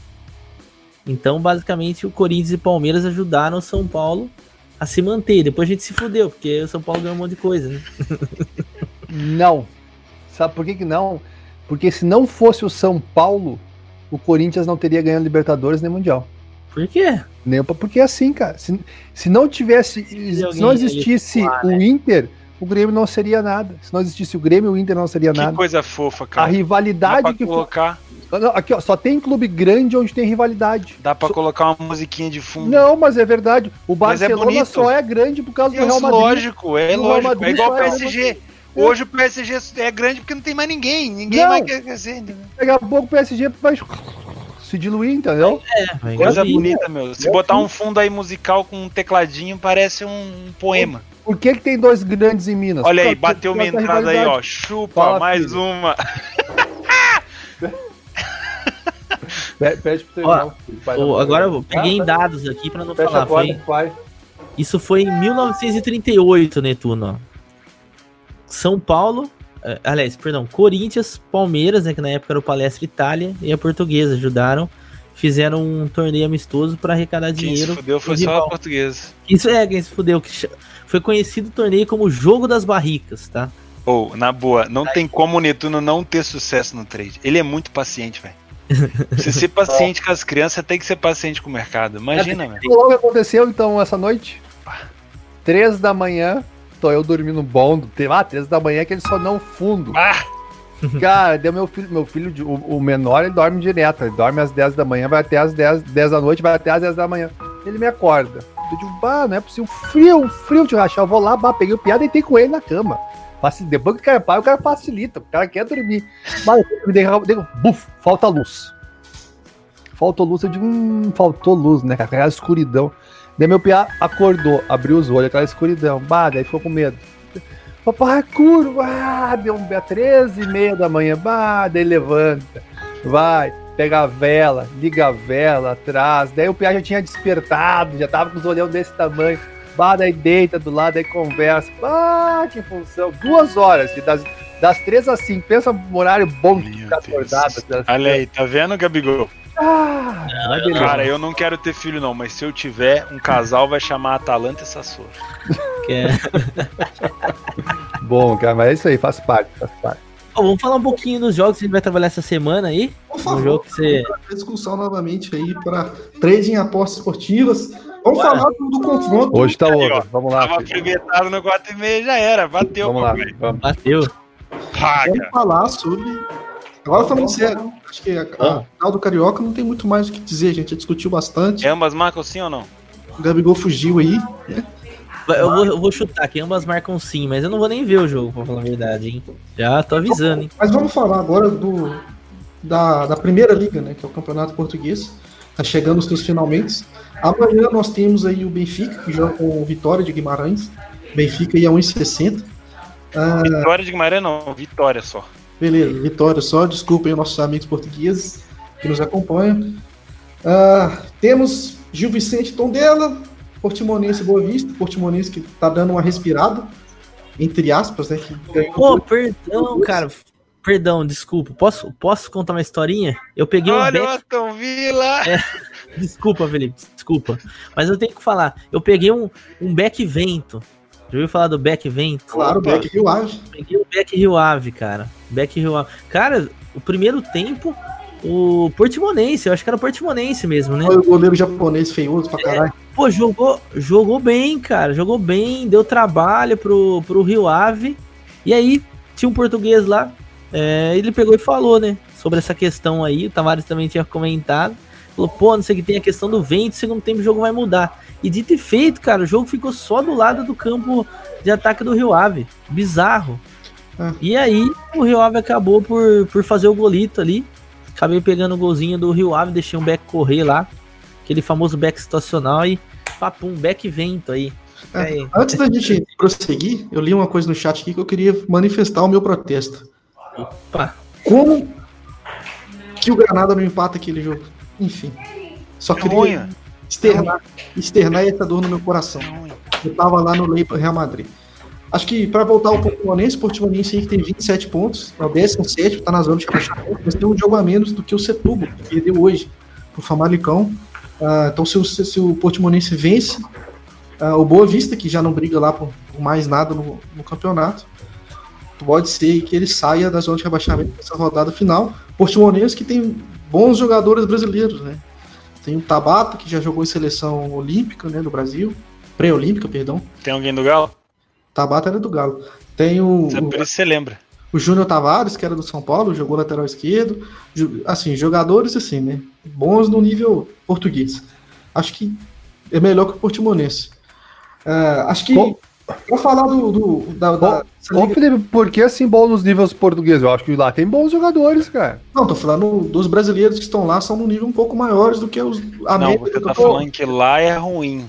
Então, basicamente, o Corinthians e Palmeiras ajudaram o São Paulo a se manter. Depois a gente se fudeu, porque o São Paulo ganhou um monte de coisa, né? Não. Sabe por que, que não? Porque se não fosse o São Paulo, o Corinthians não teria ganhado Libertadores nem Mundial. Por quê? Nem porque é assim, cara. Se, se não tivesse. Se alguém não existisse o Inter, o Grêmio não seria nada. Se não existisse o Grêmio, o Inter não seria Que nada. coisa fofa, A cara. Dá rivalidade que. colocar, Aqui, ó, só tem clube grande onde tem rivalidade. dá pra colocar uma musiquinha de fundo. Não, mas é verdade. O é Barcelona bonito. só é grande por causa do É Real Madrid. lógico, é O lógico. É igual o é PSG. Hoje o PSG é grande porque não tem mais ninguém. Ninguém Não. quer crescer. Daqui a pouco o PSG vai se diluir, entendeu? Vai Coisa bonita, meu. Se botar um fundo aí musical com um tecladinho, parece um poema. Por que, que tem dois grandes em Minas? Olha aí, bateu uma entrada aí, ó. Chupa, Fala, mais filho. uma. Pe- Pede pro teu irmão. Agora eu peguei Ah, em dados aqui pra não falar. porta, Foi, isso foi em 1938, Netuno. São Paulo, aliás, perdão, Corinthians, Palmeiras, né, que na época era o Palestra Itália, e a Portuguesa ajudaram, fizeram um torneio amistoso para arrecadar Quem se dinheiro. fudeu foi só a portuguesa. Isso é, quem se fudeu. Que foi conhecido o torneio como Jogo das Barricas, tá? Ou, na boa, não tem como o Netuno não ter sucesso no trade. Ele é muito paciente, velho. Você ser paciente com as crianças, tem que ser paciente com o mercado. Imagina, velho. Logo que aconteceu então essa noite? Três da manhã, tô eu dormindo bom. do te- Ah, três da manhã que ele só não fundo. Ah, Cara, deu meu filho, meu filho, o, o menor, ele dorme direto. Ele dorme às 10 da manhã, vai até às 10, 10 da noite, vai até às 10 da manhã. Ele me acorda. Eu digo, bah, não é possível. Frio, frio de rachar. Eu vou lá, bah, peguei o piada e deitei com ele na cama. Depois que o cara pai, o cara facilita. O cara quer dormir. Mas eu dei, buf, falta luz. Faltou luz, eu digo, hum, faltou luz, né, cara? Aquela escuridão. Daí meu piá acordou, abriu os olhos, aquela escuridão. Bah, daí ficou com medo. Papai, curva, ah, deu um 13 e meia da manhã, bah, daí levanta, vai, pega a vela, liga a vela atrás, daí o Piá já tinha despertado, já tava com os olhão desse tamanho, bah, daí deita do lado, aí conversa, ah, que função, duas horas, das, das três às cinco, pensa um horário bom de ficar acordado. olha três. aí, tá vendo, Gabigol? Ah. Cara, eu não quero ter filho, não, mas se eu tiver, um casal vai chamar Atalanta e Sassuolo. Que é- Bom, cara, mas é isso aí, faz parte, faz parte. Vamos falar um pouquinho dos jogos que a gente vai trabalhar essa semana aí. Por Um favor, jogo que você. a discussão novamente aí para trading em apostas esportivas. Vamos Bora. falar do, do confronto. Hoje tá outro, vamos lá, Tava apimentado no 4 e meio, já era, bateu. vamos lá, vamos. Bateu. Paga. Vamos falar sobre. Agora falando sério, acho que a, a final do Carioca não tem muito mais o que dizer, a gente já discutiu bastante. Ambas marcam sim ou não? O Gabigol fugiu aí. Eu vou, eu vou chutar que ambas marcam sim, mas eu não vou nem ver o jogo, pra falar a verdade, hein? Já tô avisando, hein? Mas vamos falar agora do da, da primeira liga, né? Que é o Campeonato Português. Tá chegando os seus finalmente. Amanhã nós temos aí o Benfica, que joga com o Vitória de Guimarães. Benfica aí a 1,60. Ah, Vitória de Guimarães não, Vitória só. Beleza, vitória só. Desculpem nossos amigos portugueses que nos acompanham. Ah, temos Gil Vicente Tondela, Portimonense Boa Vista, Portimonense que tá dando uma respirada, entre aspas, né? Pô, perdão, cara. perdão, desculpa. Posso, posso contar uma historinha? Eu peguei um Olha o back... Aston Villa! É. Desculpa, Felipe, desculpa. Mas eu tenho que falar. Eu peguei um, um back vento. Já ouviu falar do back vento? Claro. Beck Rio Ave. Peguei o back Rio Ave, cara. Back Rio Ave. Cara, o primeiro tempo, o Portimonense, eu acho que era o Portimonense mesmo, né? O goleiro japonês feioso pra caralho. Pô, jogou, jogou bem, cara. Jogou bem, deu trabalho pro, pro Rio Ave. E aí, tinha um português lá. é, ele pegou e falou, né? Sobre essa questão aí. O Tavares também tinha comentado. Falou, pô, não sei o que tem a questão do vento. Segundo tempo o jogo vai mudar. E dito e feito, cara, o jogo ficou só do lado do campo de ataque do Rio Ave. Bizarro. É. E aí, o Rio Ave acabou por, por fazer o golito ali. Acabei pegando o golzinho do Rio Ave, deixei um back correr lá. Aquele famoso back situacional e papum, back vento aí. É, Aí. Antes da gente prosseguir, eu li uma coisa no chat aqui que eu queria manifestar o meu protesto. Opa. Como que o Granada não empata aquele jogo? Enfim. Só É queria externar, externar essa dor no meu coração. É. Eu tava lá no Lei Real Madrid. Acho que para voltar ao Portimonense, o Portimonense aí que tem 27 pontos, é o 17, tá na zona de rebaixamento, mas tem um jogo a menos do que o Setúbal, que perdeu hoje pro Famalicão. Ah, então se o, se o Portimonense vence, ah, o Boa Vista, que já não briga lá por, por mais nada no, no campeonato, pode ser que ele saia da zona de rebaixamento nessa rodada final. Portimonense que tem bons jogadores brasileiros, né? Tem o Tabata, que já jogou em seleção olímpica, né, do Brasil, pré-olímpica, perdão. Tem alguém do Galo? Tabata era do Galo. Tem o, É por isso que você lembra. o Júnior Tavares, que era do São Paulo, jogou lateral esquerdo. Assim, jogadores assim, né? Bons no nível português. Acho que é melhor que o Portimonense. É, acho que. Bom- Vou falar do. do da, Ô, liga- Felipe, por que assim bom nos níveis portugueses? Eu acho que lá tem bons jogadores, cara. Não, tô falando dos brasileiros que estão lá, são num nível um pouco maiores do que os Não, América você tá falando que lá é ruim.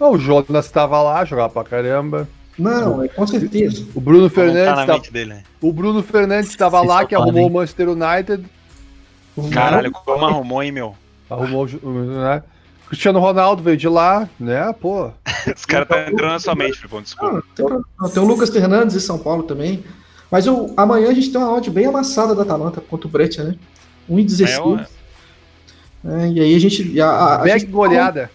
Ó, O Jonas estava lá, jogava pra caramba. Não, é com certeza. O Bruno tá Fernandes mente dele. né? o Bruno Fernandes estava lá, que arrumou o Manchester United. Caralho, como arrumou, hein, meu? Arrumou, o-? Cristiano Ronaldo veio de lá, né? Pô. Os caras estão entrando na sua mente, Filipão, desculpa. Tem, problema. Não, tem o Lucas Fernandes em São Paulo também. Mas o, amanhã a gente tem uma odd bem amassada da Atalanta contra o Brett, né? 1,16. É, É, e aí a gente. A, a, a gente goleada.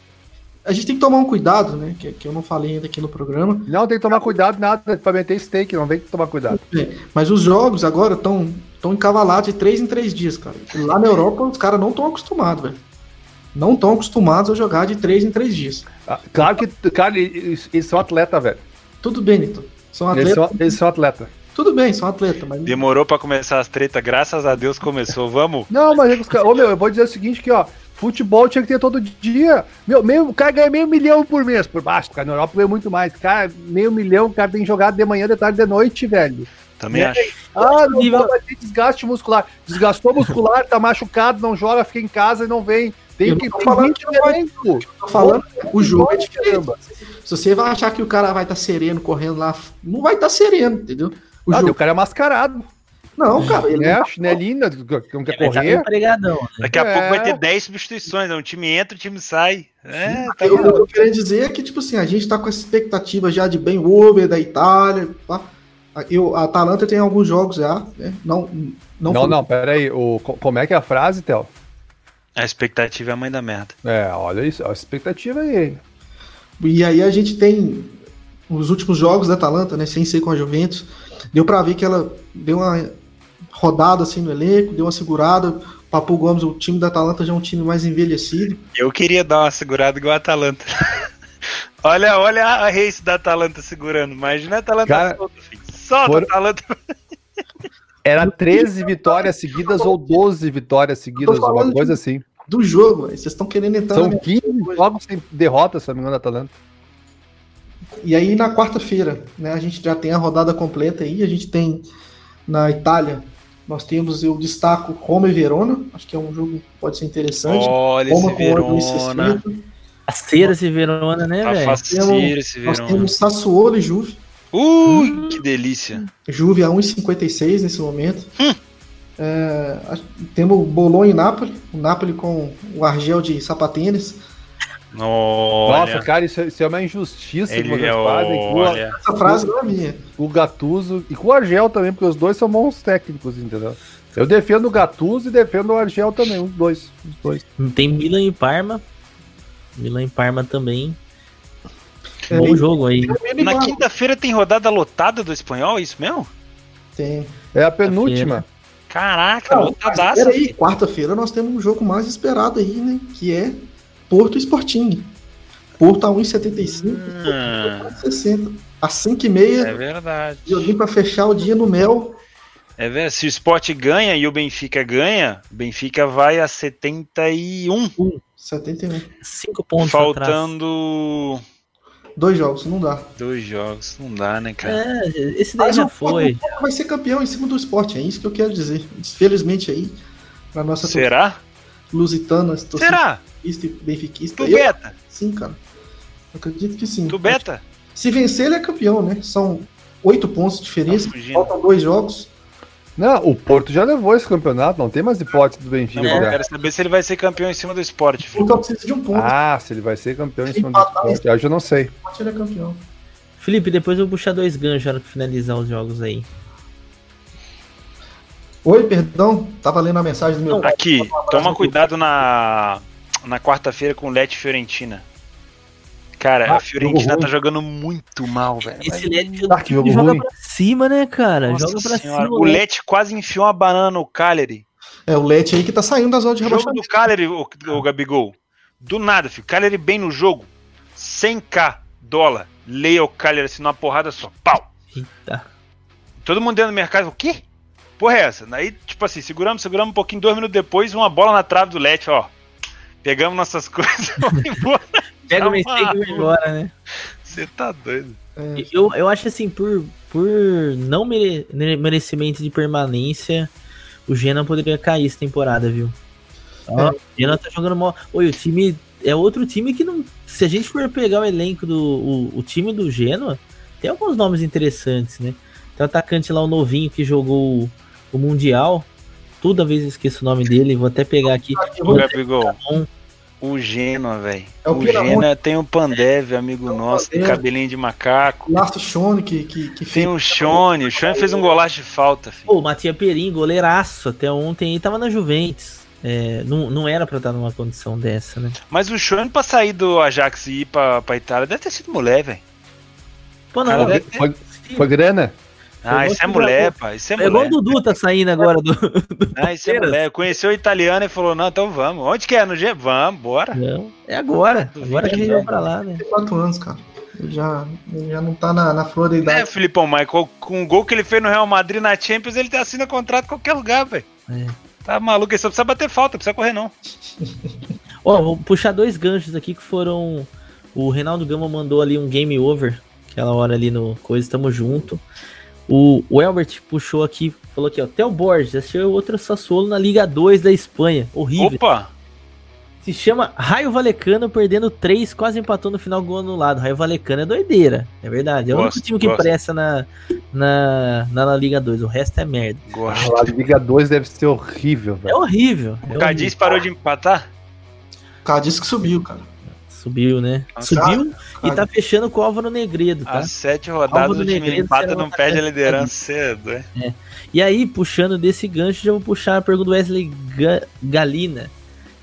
A gente tem que tomar um cuidado, né? Que, que eu não falei ainda aqui no programa. Não, tem que tomar cuidado, nada pra meter steak, não tem que tomar cuidado. É, mas os jogos agora estão tão encavalados de 3 em 3 dias, cara. Lá na Europa os caras não estão acostumados, velho. Não estão acostumados a jogar de 3 em 3 dias. Ah, Claro que, cara, eles, eles são atleta, velho. Tudo bem, Nito. São Eles atletas. são, eles são atleta. Tudo bem, são atletas, mas. Demorou pra começar as tretas, graças a Deus começou. Vamos? Não, mas os caras- ô meu, eu vou dizer o seguinte aqui, ó. Futebol tinha que ter todo dia. Meu, meio, o cara ganha meio milhão por mês, por baixo. Cara, na Europa ganha muito mais. Cara, meio milhão, o cara tem jogado de manhã, de tarde, de noite, velho. Também É. acho. Ah, não Nível- pode ter desgaste muscular. Desgastou muscular, tá machucado, não joga, fica em casa e não vem. Tem Eu que tem falando 20 que não vai- falando, o jogo é diferente. Caramba. Se você vai achar que o cara vai estar sereno correndo lá, não vai estar sereno, entendeu? O Ah, jogo. o cara é mascarado. Não, cara, ele Né? não- Chinelinho, não quer Ele estar correr. empregadão. né? Daqui a É. pouco vai ter 10 substituições. né? Um time entra, o time sai. É, tá Eu, eu querendo dizer é que, tipo assim, a gente tá com essa expectativa já de bem over da Itália. Tá? Eu, a Atalanta tem alguns jogos já, né? Não, não, Não, não, pera aí. O, co- como é que é a frase, Théo? A expectativa é a mãe da merda. É, olha isso, olha a expectativa aí. E aí a gente tem os últimos jogos da Atalanta, né? Sem ser com a Juventus. Deu pra ver que ela deu uma rodada assim no elenco, deu uma segurada. Papu Gomes, o time da Atalanta já é um time mais envelhecido. Eu queria dar uma segurada igual a Atalanta. olha, olha a race da Atalanta segurando. Imagina a Atalanta Cara, solta, filho. Atalanta. Era 13 vitórias seguidas ou 12 vitórias seguidas, uma coisa assim. Do jogo, vocês estão querendo entrar São minha 15 jogos sem derrota, se não me engano, da Atalanta. E aí na quarta-feira, né, a gente já tem a rodada completa aí, a gente tem na Itália, nós temos, eu destaco Roma e Verona, acho que é um jogo que pode ser interessante. Olha Roma esse Verona. 1,60. Parceira esse Verona, né, Tá velho? faceiro esse Nós Verona. temos Sassuolo e Juve. Ui, que delícia. Juve a 1,56 nesse momento. Hum. É, temos o Bolonha e Napoli, o Napoli com o Argel de Sapatênis. Olha, Nossa, cara, isso, é- isso é uma injustiça ele com o é, e olha. Essa frase não é minha. o Gatuso e com o Argel também, porque os dois são bons técnicos, entendeu? Eu defendo o Gatuso e defendo o Argel também, os dois. Os dois. Tem Milan e Parma. Milan e Parma também. É, Bom jogo aí. Na quinta-feira tem rodada lotada do espanhol, é isso mesmo? Tem. É a penúltima. Caraca, lotadaça. Peraí, quarta-feira nós temos um jogo mais esperado aí, né? Que é Porto Sporting. Porto a 1,75, Hum, a 60. Às 5h30, é verdade. joguinho pra fechar o dia no Mel. É verdade. Se o Sport ganha e o Benfica ganha, o Benfica vai a 71. 71. Cinco pontos atrás. faltando Dois jogos, não dá. dois jogos. Não dá, né, cara? É, esse daí Mas já foi. vai ser campeão em cima do esporte, é isso que eu quero dizer. Felizmente aí, pra nossa Será? torcida lusitana, torcida Será? Benfiquista e benfiquista. Tu eu- beta? Sim, cara. Eu acredito que sim. Tu beta? Se vencer, ele é campeão, né? São oito pontos de diferença, Tá faltam dois jogos. Não, o Porto já levou esse campeonato, não tem mais hipótese do Benfica. Não, eu ganhar. quero saber se ele vai ser campeão em cima do Sport. filho. Eu preciso de um ponto. Ah, se ele vai ser campeão em cima do Empatar Sport, eu já não sei. O esporte ele é campeão. Felipe, depois eu vou puxar dois ganchos na hora de finalizar os jogos aí. Oi, perdão. Tava lendo a mensagem do meu pai. Aqui, abraço toma cuidado na, na quarta-feira com o Leti Fiorentina. Cara, Ah, a Fiorentina tá jogando muito mal, velho. Esse Ah, jogo joga ruim. pra cima, né, cara? Nossa joga pra senhora, cima. o né? Leti quase enfiou uma banana no Cagliari. É o Lete aí que tá saindo das zonas de O jogo rebaixamento. do Cagliari, o, o Gabigol. Do nada, filho. Cagliari bem no jogo. 100k dólar. Leia o Cagliari assim numa porrada só. Pau. Eita. Todo mundo dentro do mercado, o quê? Porra é essa? Daí, tipo assim, seguramos, seguramos um pouquinho, dois minutos depois, uma bola na trave do Leti, ó. Pegamos nossas coisas, vamos embora. Pega o mistake e vai embora, né? Você tá doido. É, Eu, eu acho assim, por, por não mere- merecimento de permanência, o Gena poderia cair essa temporada, viu? Ó, O Gena tá jogando mal. Oi, o time é outro time que não. Se a gente for pegar o elenco do. O, o time do Genoa, tem alguns nomes interessantes, né? Tem o atacante lá, o novinho que jogou o, o Mundial. Toda vez eu esqueço o nome dele, vou até pegar aqui. Ô, Gabigol, o Genoa, velho. É o o. Genoa tem o Pandev, amigo É o nosso, tem Pandev. cabelinho de macaco. Last Shone que, que, que Tem fez. o Shone, o Shone fez um golaço de falta, filho. Pô, o Matia Perim, goleiraço, até ontem aí tava na Juventus. É, não, não era pra estar numa condição dessa, né? Mas o Shone pra sair do Ajax e ir pra, pra Itália deve ter sido mulher, velho. Pô, não, Cara, deve deve- Foi, foi grana? Ah, isso é mulher, pai. Isso é É igual o mulher. Dudu tá saindo agora do. Ah, isso é mulher. Conheceu o italiano e falou: não, então vamos. Onde que é? No G? Vamos, bora. Não, é agora. Duvido Agora que ele vai pra lá, né? 4 anos, cara. Ele já, ele já não tá na, na flor da É, idade. Filipão Michael, com o gol que ele fez no Real Madrid na Champions, ele assina contrato em qualquer lugar, velho. É. Tá maluco, ele só precisa bater falta, não precisa correr, não. Ó, vou puxar dois ganchos aqui que foram. O Reinaldo Gama mandou ali um game over, aquela hora ali no Coisa, tamo junto. O, o Elbert puxou aqui, falou aqui, ó, Theo Borges, assistiu outro Sassuolo na Liga 2 da Espanha. Horrível. Opa! Se chama Raio Valecano, perdendo 3, quase empatou no final gol anulado. Raio Valecano é doideira, é verdade. É o único time que gosto. presta na, na, na, La Liga 2, o resto é merda. Gosto. A Liga 2 deve ser horrível, É velho. horrível. É O horrível. Cadiz parou de empatar? O disse que subiu, cara. Subiu, né? Ah, Subiu e cara. tá fechando com o Álvaro Negredo, tá? As sete rodadas Álvaro o time Negredo empata não um perde a liderança cedo, é? E aí, puxando desse gancho, já vou puxar a pergunta do Wesley Ga- Galina.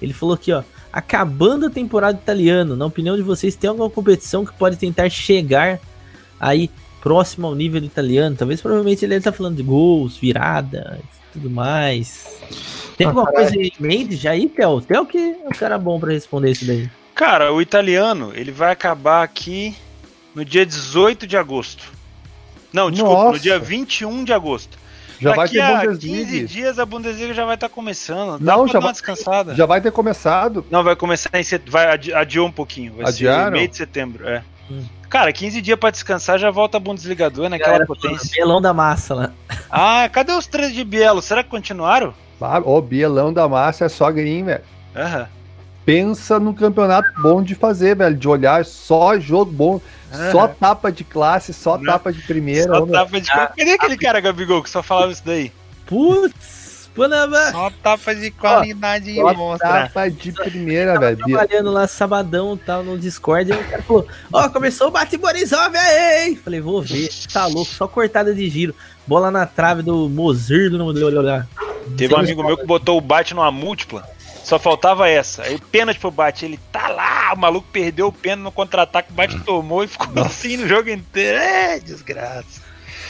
Ele falou aqui, ó. Acabando a temporada italiana, na opinião de vocês, tem alguma competição que pode tentar chegar aí próximo ao nível do italiano? Talvez provavelmente ele tá falando de gols, virada e tudo mais. Tem Ah, alguma caralho. coisa em mente já aí, Theo? Theo que é o cara bom pra responder isso daí. Cara, o italiano, ele vai acabar aqui no dia 18 de agosto. Não, desculpa, no Nossa. dia 21 de agosto. Já vai Daqui ter a 15 Bundesliga. dias a Bundesliga já vai estar começando. Dá Não, pra já dar uma vai- descansada. Já vai ter começado. Não, vai começar em setembro. Vai adi adiou um pouquinho. Vai Adiaram? ser meio de setembro, é. Hum. Cara, 15 dias pra descansar já volta a Bundesliga 2 naquela Galera potência. Belão da massa lá. Ah, cadê os três de Bielo? Será que continuaram? Ah, Ô, Bielão da Massa é só green, velho. Aham. Pensa num campeonato bom de fazer, velho. De olhar só jogo bom. Só tapa de classe, só Não. tapa de primeira. Só meu. tava de... Cadê aquele cara, Gabigol, que só falava isso daí? Putz, Panamá. Só tapa de qualidade e Só mostra. tapa de primeira, velho. Trabalhando lá sabadão tal no Discord, aí o cara falou: Ó, começou o bate Borisov aí! Falei, vou ver, tá louco, só cortada de giro. Bola na trave do Mozirdo, não deu olhar. Teve um amigo meu que botou o bate numa múltipla. Só faltava essa. Aí o pênalti pro bate. Ele tá lá, o maluco perdeu o pênalti no contra-ataque, o bate tomou e ficou assim no jogo inteiro. É, desgraça.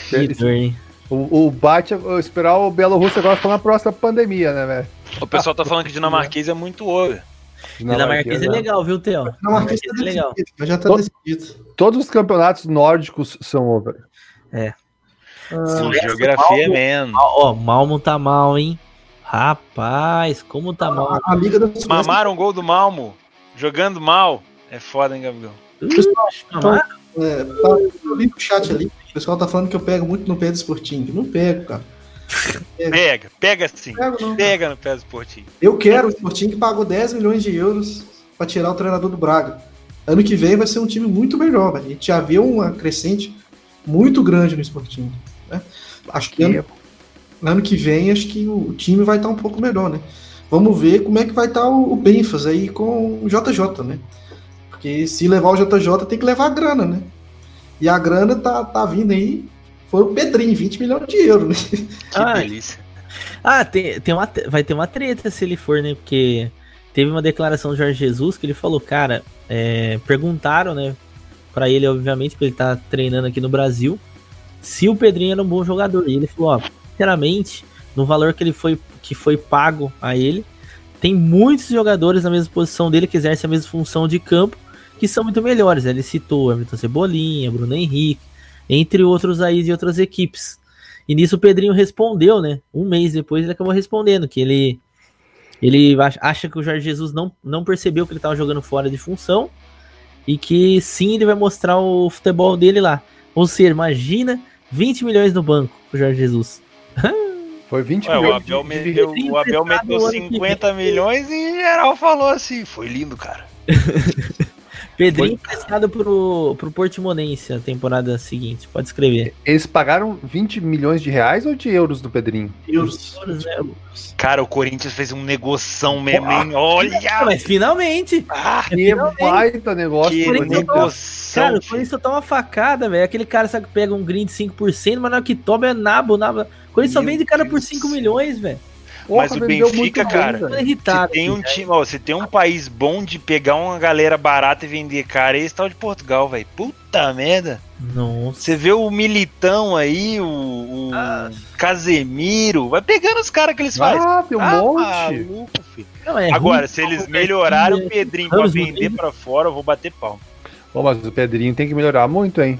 Que dor, hein? O, o bate, eu esperar o Bielorrússia agora ficar na próxima pandemia, né, velho? O pessoal tá falando que dinamarquês é muito over. Dinamarquês é legal, viu, Theo? Já tá Dinamarquês é legal. mas já tá decidido. Todos os campeonatos nórdicos são over. São Suécia, geografia Malmo. mesmo. Ó, ó, Malmo tá mal, hein? Rapaz, como tá mal. A, a Liga da Suécia Mamaram o gol do Malmo. Jogando mal. É foda, hein, Gabriel? É, tá, eu li no chat ali, o pessoal tá falando que eu pego muito no pé do Sporting. Não pego, cara. Pega, pega sim. Não pego, não. Pega no pé do esportivo. Eu quero o Sporting que pagou 10 milhões de euros pra tirar o treinador do Braga. Ano que vem vai ser um time muito melhor, velho. A gente já viu uma crescente muito grande no Sporting. Né? Acho que ano, ano que vem acho que o, time vai estar um pouco melhor, né? Vamos ver como é que vai estar o, o Benfas aí com o JJ, né? Porque se levar o JJ tem que levar a grana, né? E a grana tá, tá vindo aí. Foi o Pedrinho, 20 milhões de euros, né? Ai. delícia. Ah, tem, tem uma, vai ter uma treta se ele for, né? Porque teve uma declaração do Jorge Jesus que ele falou, cara, é, perguntaram, né, pra ele, obviamente, porque ele tá treinando aqui no Brasil, se o Pedrinho era um bom jogador. E ele falou, ó, sinceramente, no valor que ele foi, que foi pago a ele, tem muitos jogadores na mesma posição dele que exercem a mesma função de campo, que são muito melhores. Ele citou Everton Cebolinha, Bruno Henrique, entre outros aí de outras equipes. E nisso o Pedrinho respondeu, né? Um mês depois ele acabou respondendo que ele ele ach- acha que o Jorge Jesus não, não percebeu que ele estava jogando fora de função e que sim ele vai mostrar o futebol dele lá. Ou seja, imagina 20 milhões no banco pro Jorge Jesus. Foi 20 Ué, o milhões. Abel, de- meteu, o Abel meteu 50 milhões e geral falou assim: foi lindo, cara. Pedrinho emprestado pro, pro Portimonense a temporada seguinte. Pode escrever. Eles pagaram 20 milhões de reais ou de euros do Pedrinho? Euros. né? Cara, o Corinthians fez um negoção mesmo, hein? Olha! Mas finalmente! Ah, Que baita negócio. que Corinthians. negoção! Cara, o. Corinthians só toma facada, velho. Aquele cara sabe que pega um green de 5%, mas na hora que toma é nabo, nabo. O Corinthians só vende cara por Deus 5 do céu. milhões, velho. Mas o Benfica, bem, cara, irritado. Se tem um time, ó, se tem um país bom de pegar uma galera barata e vender cara, é esse tal de Portugal, velho. Puta merda. Nossa. Você vê o Militão aí, o, o Ah. Casemiro, vai pegando os caras que eles fazem. Ah, tem um Ah, monte. maluco, filho. Não, é Agora, ruim, se eles melhorarem o Pedrinho pra vender pra fora, eu vou bater pau. Pô, mas o Pedrinho tem que melhorar muito, hein?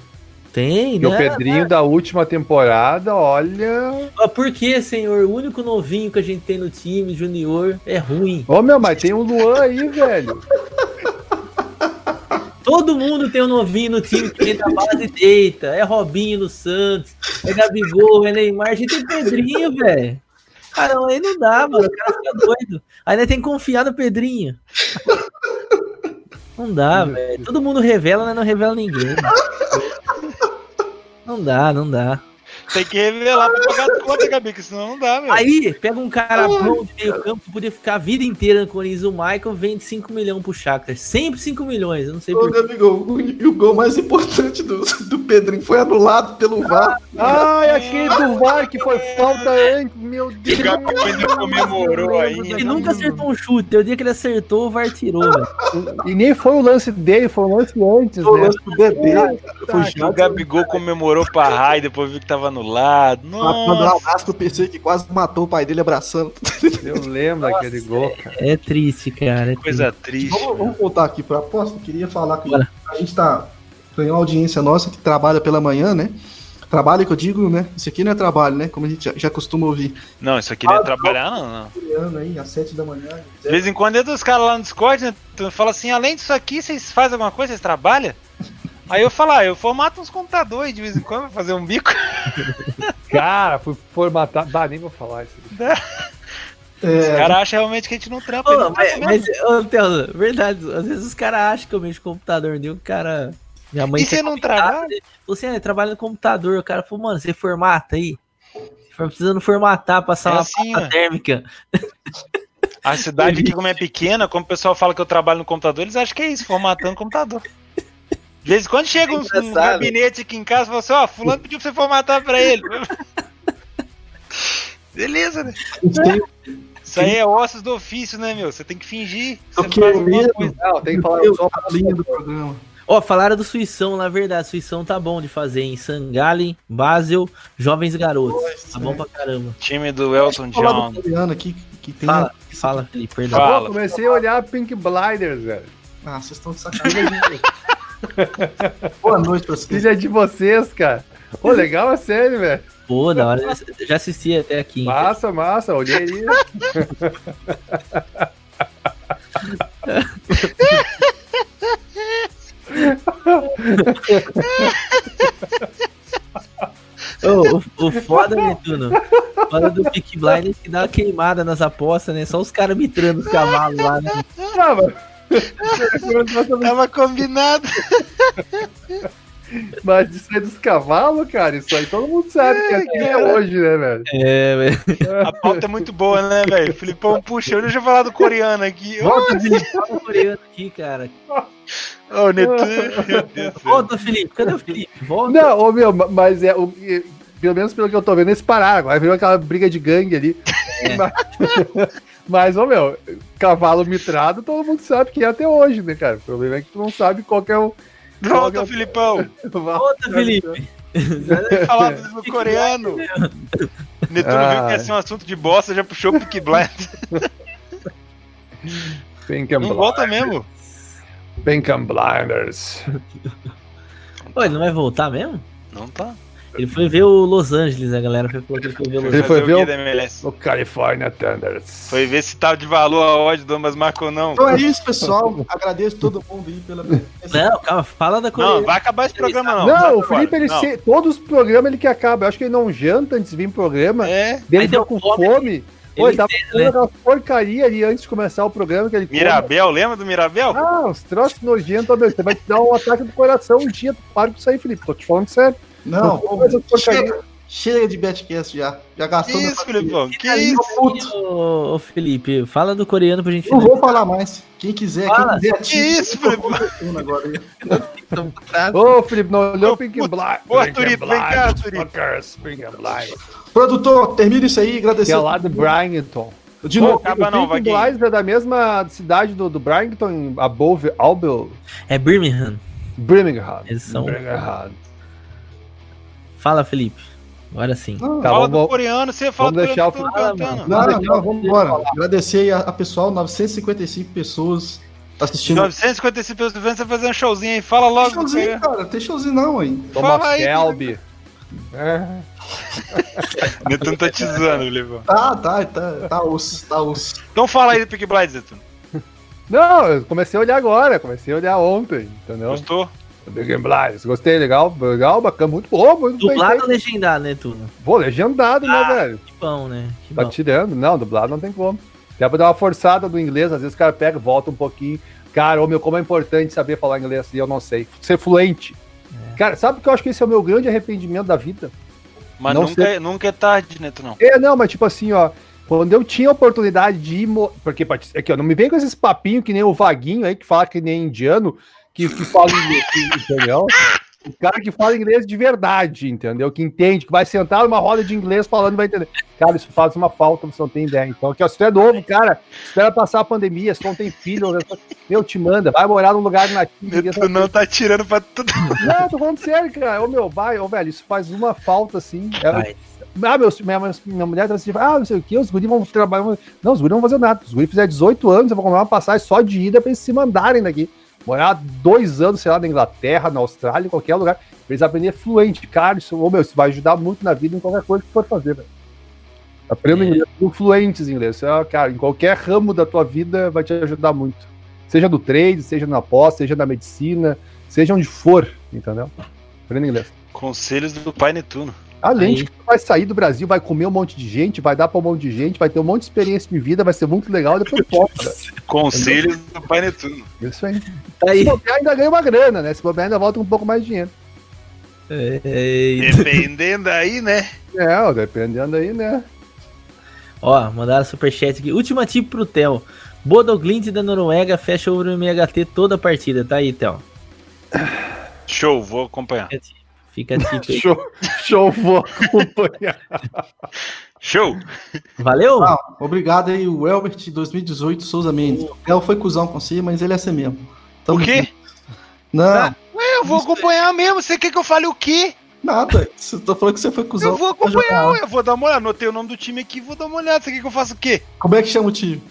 Tem, o né? Pedrinho da última temporada, olha. Ah, Por que, senhor? O único novinho que a gente tem no time, junior, é ruim. Ô meu, mas tem o Luan aí, velho. Todo mundo tem um novinho no time que entra a base e deita. É Robinho no Santos, é Gabigol, é Neymar. A gente tem Pedrinho, velho. Ah, não, aí não dá, mano. O cara fica doido. Ainda tem que confiar no Pedrinho. Não dá, velho. Todo mundo revela, mas não revela ninguém. Não dá, não dá. Tem que revelar pra pagar a conta, Gabi, que senão não dá, meu. Aí, pega um cara bom de meio campo, que podia ficar a vida inteira no Corinthians, o Michael vende 5 milhões pro Shakhtar. Sempre 5 milhões, eu não sei Ô, porquê. Gabigol, o, e o gol mais importante do, do Pedrinho foi anulado pelo VAR. Ai, aquele do VAR que foi falta antes, meu O Deus. Gabigol ainda comemorou ainda. Ele nunca acertou um chute. O dia que ele acertou, o VAR tirou, velho. E nem foi o lance dele, foi o lance antes, O né? lance do Dedê, foi O chato. Gabigol comemorou pra raio, depois viu que tava anulado. Nossa. o Vasco, eu pensei que quase matou o pai dele abraçando. Eu lembro daquele gol, cara. É triste, cara. é Coisa triste. Vamos, vamos voltar aqui para a aposta. Eu queria falar que Bora. a gente tá. Tem uma audiência nossa que trabalha pela manhã, né? Trabalho que eu digo, né? Isso aqui não é trabalho, né? Como a gente já, já costuma ouvir. Não, isso aqui não é trabalhar, não, não. Aí às 7 da manhã. De vez em quando entra os caras lá no Discord, né? Tu fala assim, além disso aqui, vocês fazem alguma coisa? Vocês trabalham? Aí eu falo, ah, eu formato uns computadores de vez em quando pra fazer um bico. Cara, fui formatar. Dá, nem vou falar isso. Os É, caras acham realmente que a gente não trampa. Ô, não mas, mas, ô, Theo, verdade, às vezes os caras acham que eu mexo no computador, né? O cara. Minha mãe E você não trabalha? ele Falou assim, ah, eu trabalho no computador. O cara falou, mano, você formata aí. Foi precisando formatar, passar É uma assim, pasta ó. térmica. A cidade aqui, como é pequena, como o pessoal fala que eu trabalho no computador, eles acham que é isso, formatando o computador. De vez em quando chega um, um engraçado. gabinete aqui em casa e fala assim, ó, fulano pediu pra você formatar pra ele. Beleza, né? Isso aí é ossos do ofício, né, meu? Você tem que fingir. Você Eu faz quero alguma mesmo. coisa. Não, tem que falar Eu só do programa. Ó, falaram do Suição, na verdade. Suição tá bom de fazer em Sangallen, Basel, Jovens Garotos. Tá bom pra caramba. Time do Elton John. do aqui que tem. Fala, fala, Felipe, perdão. Fala. Pô, comecei a olhar Pink Blinders, velho. Ah, vocês estão de sacanagem. Boa noite pra vocês. Filha de vocês, cara. Pô, legal a série, velho. Pô, da hora. eu Já assisti até aqui. Massa, massa, olhei aí. Ô, o, o foda, Netuno. Foda do Peak Blinders que dá uma queimada nas apostas, né? Só os caras mitrando os cavalos lá, né? Não, mas... Tava combinado. Mas isso aí dos cavalos, cara, isso aí todo mundo sabe que é até hoje, né, velho? É, velho. A pauta é muito boa, né, velho? Filipão, puxa, deixa eu falar do coreano aqui. Volta, Felipe. Fala o coreano aqui, cara. ô, Netuno, meu Deus do. Volta, Felipe. Cadê o Felipe? Volta. Não, ô meu, mas é. O, pelo menos pelo que eu tô vendo, eles pararam. Agora virou aquela briga de gangue ali. Mas, mas, ô meu, cavalo mitrado, todo mundo sabe que é até hoje, né, cara? O problema é que tu não sabe qual que é o. Volta, Filipão. Volta, Felipe. Falar do coreano. Netuno Ah. viu que ia ser um assunto de bosta, já puxou o Pick Blind. Pink and Não Blinders. volta mesmo. Pink and Blinders. Pô, ele não vai voltar mesmo? Não tá. Ele foi ver o Los Angeles, a galera foi falou que ele foi ver o Los Ele Angeles. foi Fazer ver o o- California Thunders. Foi ver se tava de valor a odd do Ambas Marcou ou não. Então é isso, pessoal. Agradeço todo mundo aí pela presença. Não, calma, fala da Não, Coreia. vai acabar esse programa não. Não, o. Felipe, ele Não. se- todos os programas ele que acaba. Eu acho que ele não janta antes de vir pro programa. É. Ele deu com fome, fome. Ô, Ele ele tava entende, comendo né? aquela porcaria ali antes de começar o programa que ele come. Mirabel, lembra do Mirabel? Ah, os troços nojentos, meu. Você vai te dar um ataque do coração um dia. Para com isso aí, Felipe. Tô te falando sério. Não, Não, mas eu tô chega, chega de Betcast já. Já Que gastou minha isso. Filipão? Que Aí, isso? ô, puto. Ô, ô, Felipe, fala do coreano pra gente Não vou falar mais. Quem quiser, Fala. quem quiser Que isso, Filipão? aí. Ô, Felipe, não olhou o Pink. Blind. Ô, Pink and Turito, vem cá, Blind. Produtor, termina isso aí. Agradecer. Que é lá do Brighton. De Pô, novo. acaba o não. Blind é da mesma cidade do, do Brighton, Above Albel, É Birmingham. Birmingham. Eles são- Birmingham. Fala, Felipe. Agora sim. Não, Tá, Fala vamos- do coreano, você fala vamos do deixar coreano, o- Fala, cantando. Não, não, eu- vamos embora. Agradecer aí a, a pessoal, 955 pessoas assistindo. 955 pessoas vendo você fazer um showzinho aí. Fala logo. Tem showzinho, cara. Tem showzinho não, hein? Thomas Fala aí, Shelby. É. Netuno tá te zoando, Filipão. Tá, tá, tá, tá osso, tá osso. Então fala aí do Pick Blind, Netuno. Não, eu comecei a olhar agora, comecei a olhar ontem, entendeu? Gostou? Blind. Gostei, legal, legal, bacana, muito bom, muito bem Dublado ou legendado, né, Tuno? Pô, legendado, né, velho? Que bom, né? Que Tá bom. tirando. Não, dublado não tem como. Dá pra dar uma forçada do inglês, às vezes o cara pega, volta um pouquinho. Cara, ô meu, como é importante saber falar inglês e eu não sei. Ser fluente. Cara, sabe que eu acho que esse é o meu grande arrependimento da vida? Mas Não nunca, é- nunca é tarde, Netuno. É, não, mas tipo assim, ó. Quando eu tinha a oportunidade de ir. mo- Porque, aqui, ó, não me vem com esses papinhos que nem o Vaguinho aí, que fala que nem indiano, que, que fala inglês, entendeu? O cara que fala inglês de verdade, entendeu? Que entende, que vai sentar numa roda de inglês falando vai entender. Cara, isso faz uma falta, você não tem ideia. Então, aqui, ó, se tu é novo, cara, espera passar a pandemia, se tu não tem filho, meu, te manda, vai morar num lugar nativo. ninguém sabe Netuno tá tirando pra tudo. não, tô falando sério, cara. Ô, meu, vai, ô, velho, isso faz uma falta, assim. É-. Ah, meu, minha, minha mulher tá assim, ah, não sei o que, os guris vão trabalhar. Não, os guris não vão fazer nada. Os guris fizeram 18 anos, eu vou comprar uma passagem só de ida pra eles se mandarem daqui. Morar dois anos, sei lá, na Inglaterra, na Austrália, em qualquer lugar, pra eles aprenderem fluente. Cara, isso, meu, isso vai ajudar muito na vida em qualquer coisa que for fazer, velho. Aprenda É. inglês, fluentes em inglês. É, cara, em qualquer ramo da tua vida vai te ajudar muito. Seja no trade, seja na pós, seja na medicina, seja onde for, entendeu? Aprenda inglês. Conselhos do pai Netuno. Além Aí. de que tu vai sair do Brasil, vai comer um monte de gente, vai dar pra um monte de gente, vai ter um monte de experiência de vida, vai ser muito legal e depois volta. Conselhos do pai Netuno. Isso aí. Tá Se aí. bobear, ainda ganha uma grana, né? Se bobear, ainda volta com um pouco mais de dinheiro. É, Dependendo aí, né? É, ó, dependendo aí, né? Ó, mandaram superchat aqui. Última tip pro Theo. Bodoglint da Noruega fecha o MHT toda a partida. Tá aí, Theo. Show, vou acompanhar. Fica a tip aí. Show, show, vou acompanhar. Show! Valeu? Ah, obrigado aí, o Elbert 2018 Souza Mendes. O Theo foi cuzão com você, mas ele é assim mesmo. Tamo O quê? junto. Não, Ué, eu vou acompanhar mesmo. Você quer que eu fale o quê? nada. Eu tô falando que você foi cuzão. Eu vou acompanhar, ué. Eu vou dar uma olhada. Anotei o nome do time aqui, vou dar uma olhada. Você quer que eu faça o quê? Como é que chama o time?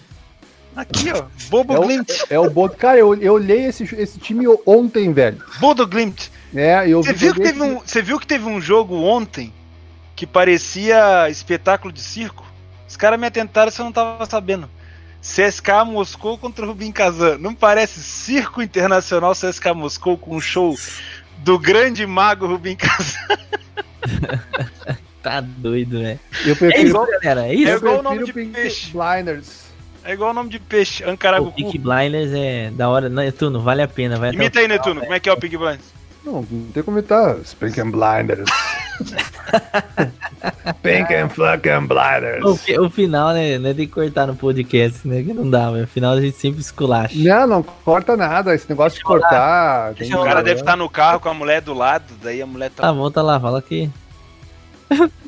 Aqui, ó. Bobo É o, Glint. é o Bodo. Cara, eu, eu olhei esse, esse time ontem, velho. Bodo Glint. É, eu Você vi viu, que teve um, você viu que teve um jogo ontem que parecia espetáculo de circo? Os caras me atentaram se eu não tava sabendo. CSK Moscou contra o Rubin Kazan. Não parece circo internacional CSK Moscou com um show do grande mago Rubin Kazan? Tá doido, né? Eu É prefiro, isso, galera. É É isso. eu igual o nome de Pink peixe. Blinders. É igual o nome de peixe, O Ancaragucu. Peak Blinders é da hora. Netuno, vale a pena. Vai o Imita aí, Netuno. Como é que é o Pig Blind? Não, não tem como imitar. Pink and Blinders. Pink and fucking Blinders. O, o final, né? Não é de cortar no podcast, né? Que não dá, mas o final a gente sempre esculacha. Não, não corta nada. Esse negócio de cortar. tem O cara deve estar no carro com a mulher do lado, daí a mulher Tá, tá. volta lá, fala aqui.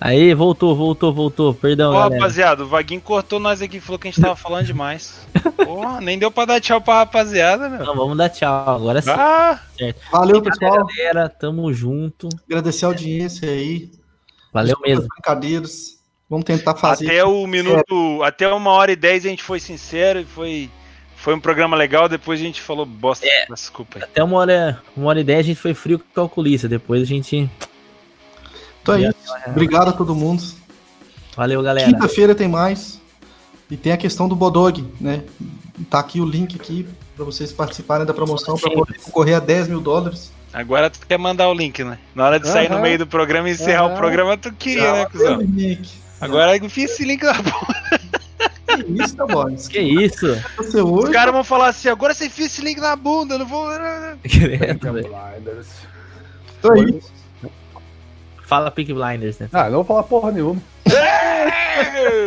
Aí, voltou, voltou, voltou. Perdão, Ô, galera. rapaziada, o Vaguinho cortou nós aqui, falou que a gente tava falando demais. Porra, nem deu pra dar tchau pra rapaziada, meu. Não, vamos dar tchau. Agora sim, Ah, Valeu, pessoal. galera. Tamo junto. Agradecer a audiência aí. Valeu Desculpa mesmo. Brincadeiras. Vamos tentar fazer. até o minuto, até uma hora e dez a gente foi sincero e foi, foi um programa legal, depois a gente falou bosta, desculpa aí. Até uma hora, uma hora e dez a gente foi frio com calculista. Depois a gente. Então é isso. Obrigado a todo mundo. Valeu, galera. Quinta-feira tem mais. E tem a questão do Bodog, né? Tá aqui o link aqui para vocês participarem da promoção para poder concorrer a 10 mil dólares. Agora tu quer mandar o link, né? Na hora de sair no Aham. meio do programa e encerrar o Aham. programa, tu queria, né, cuzão? Link. Agora eu fiz esse link na boca. Que isso, tá bom. Que isso? Você Os caras vão falar assim, agora você fez esse link na bunda, eu não vou. Credo, velho. Blinders. Então é isso. Fala Peak Blinders, né? Ah, não vou falar porra nenhuma.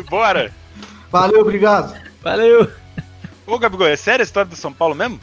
Bora! Valeu, obrigado. Valeu! Ô, Gabigol, é sério a história do São Paulo mesmo?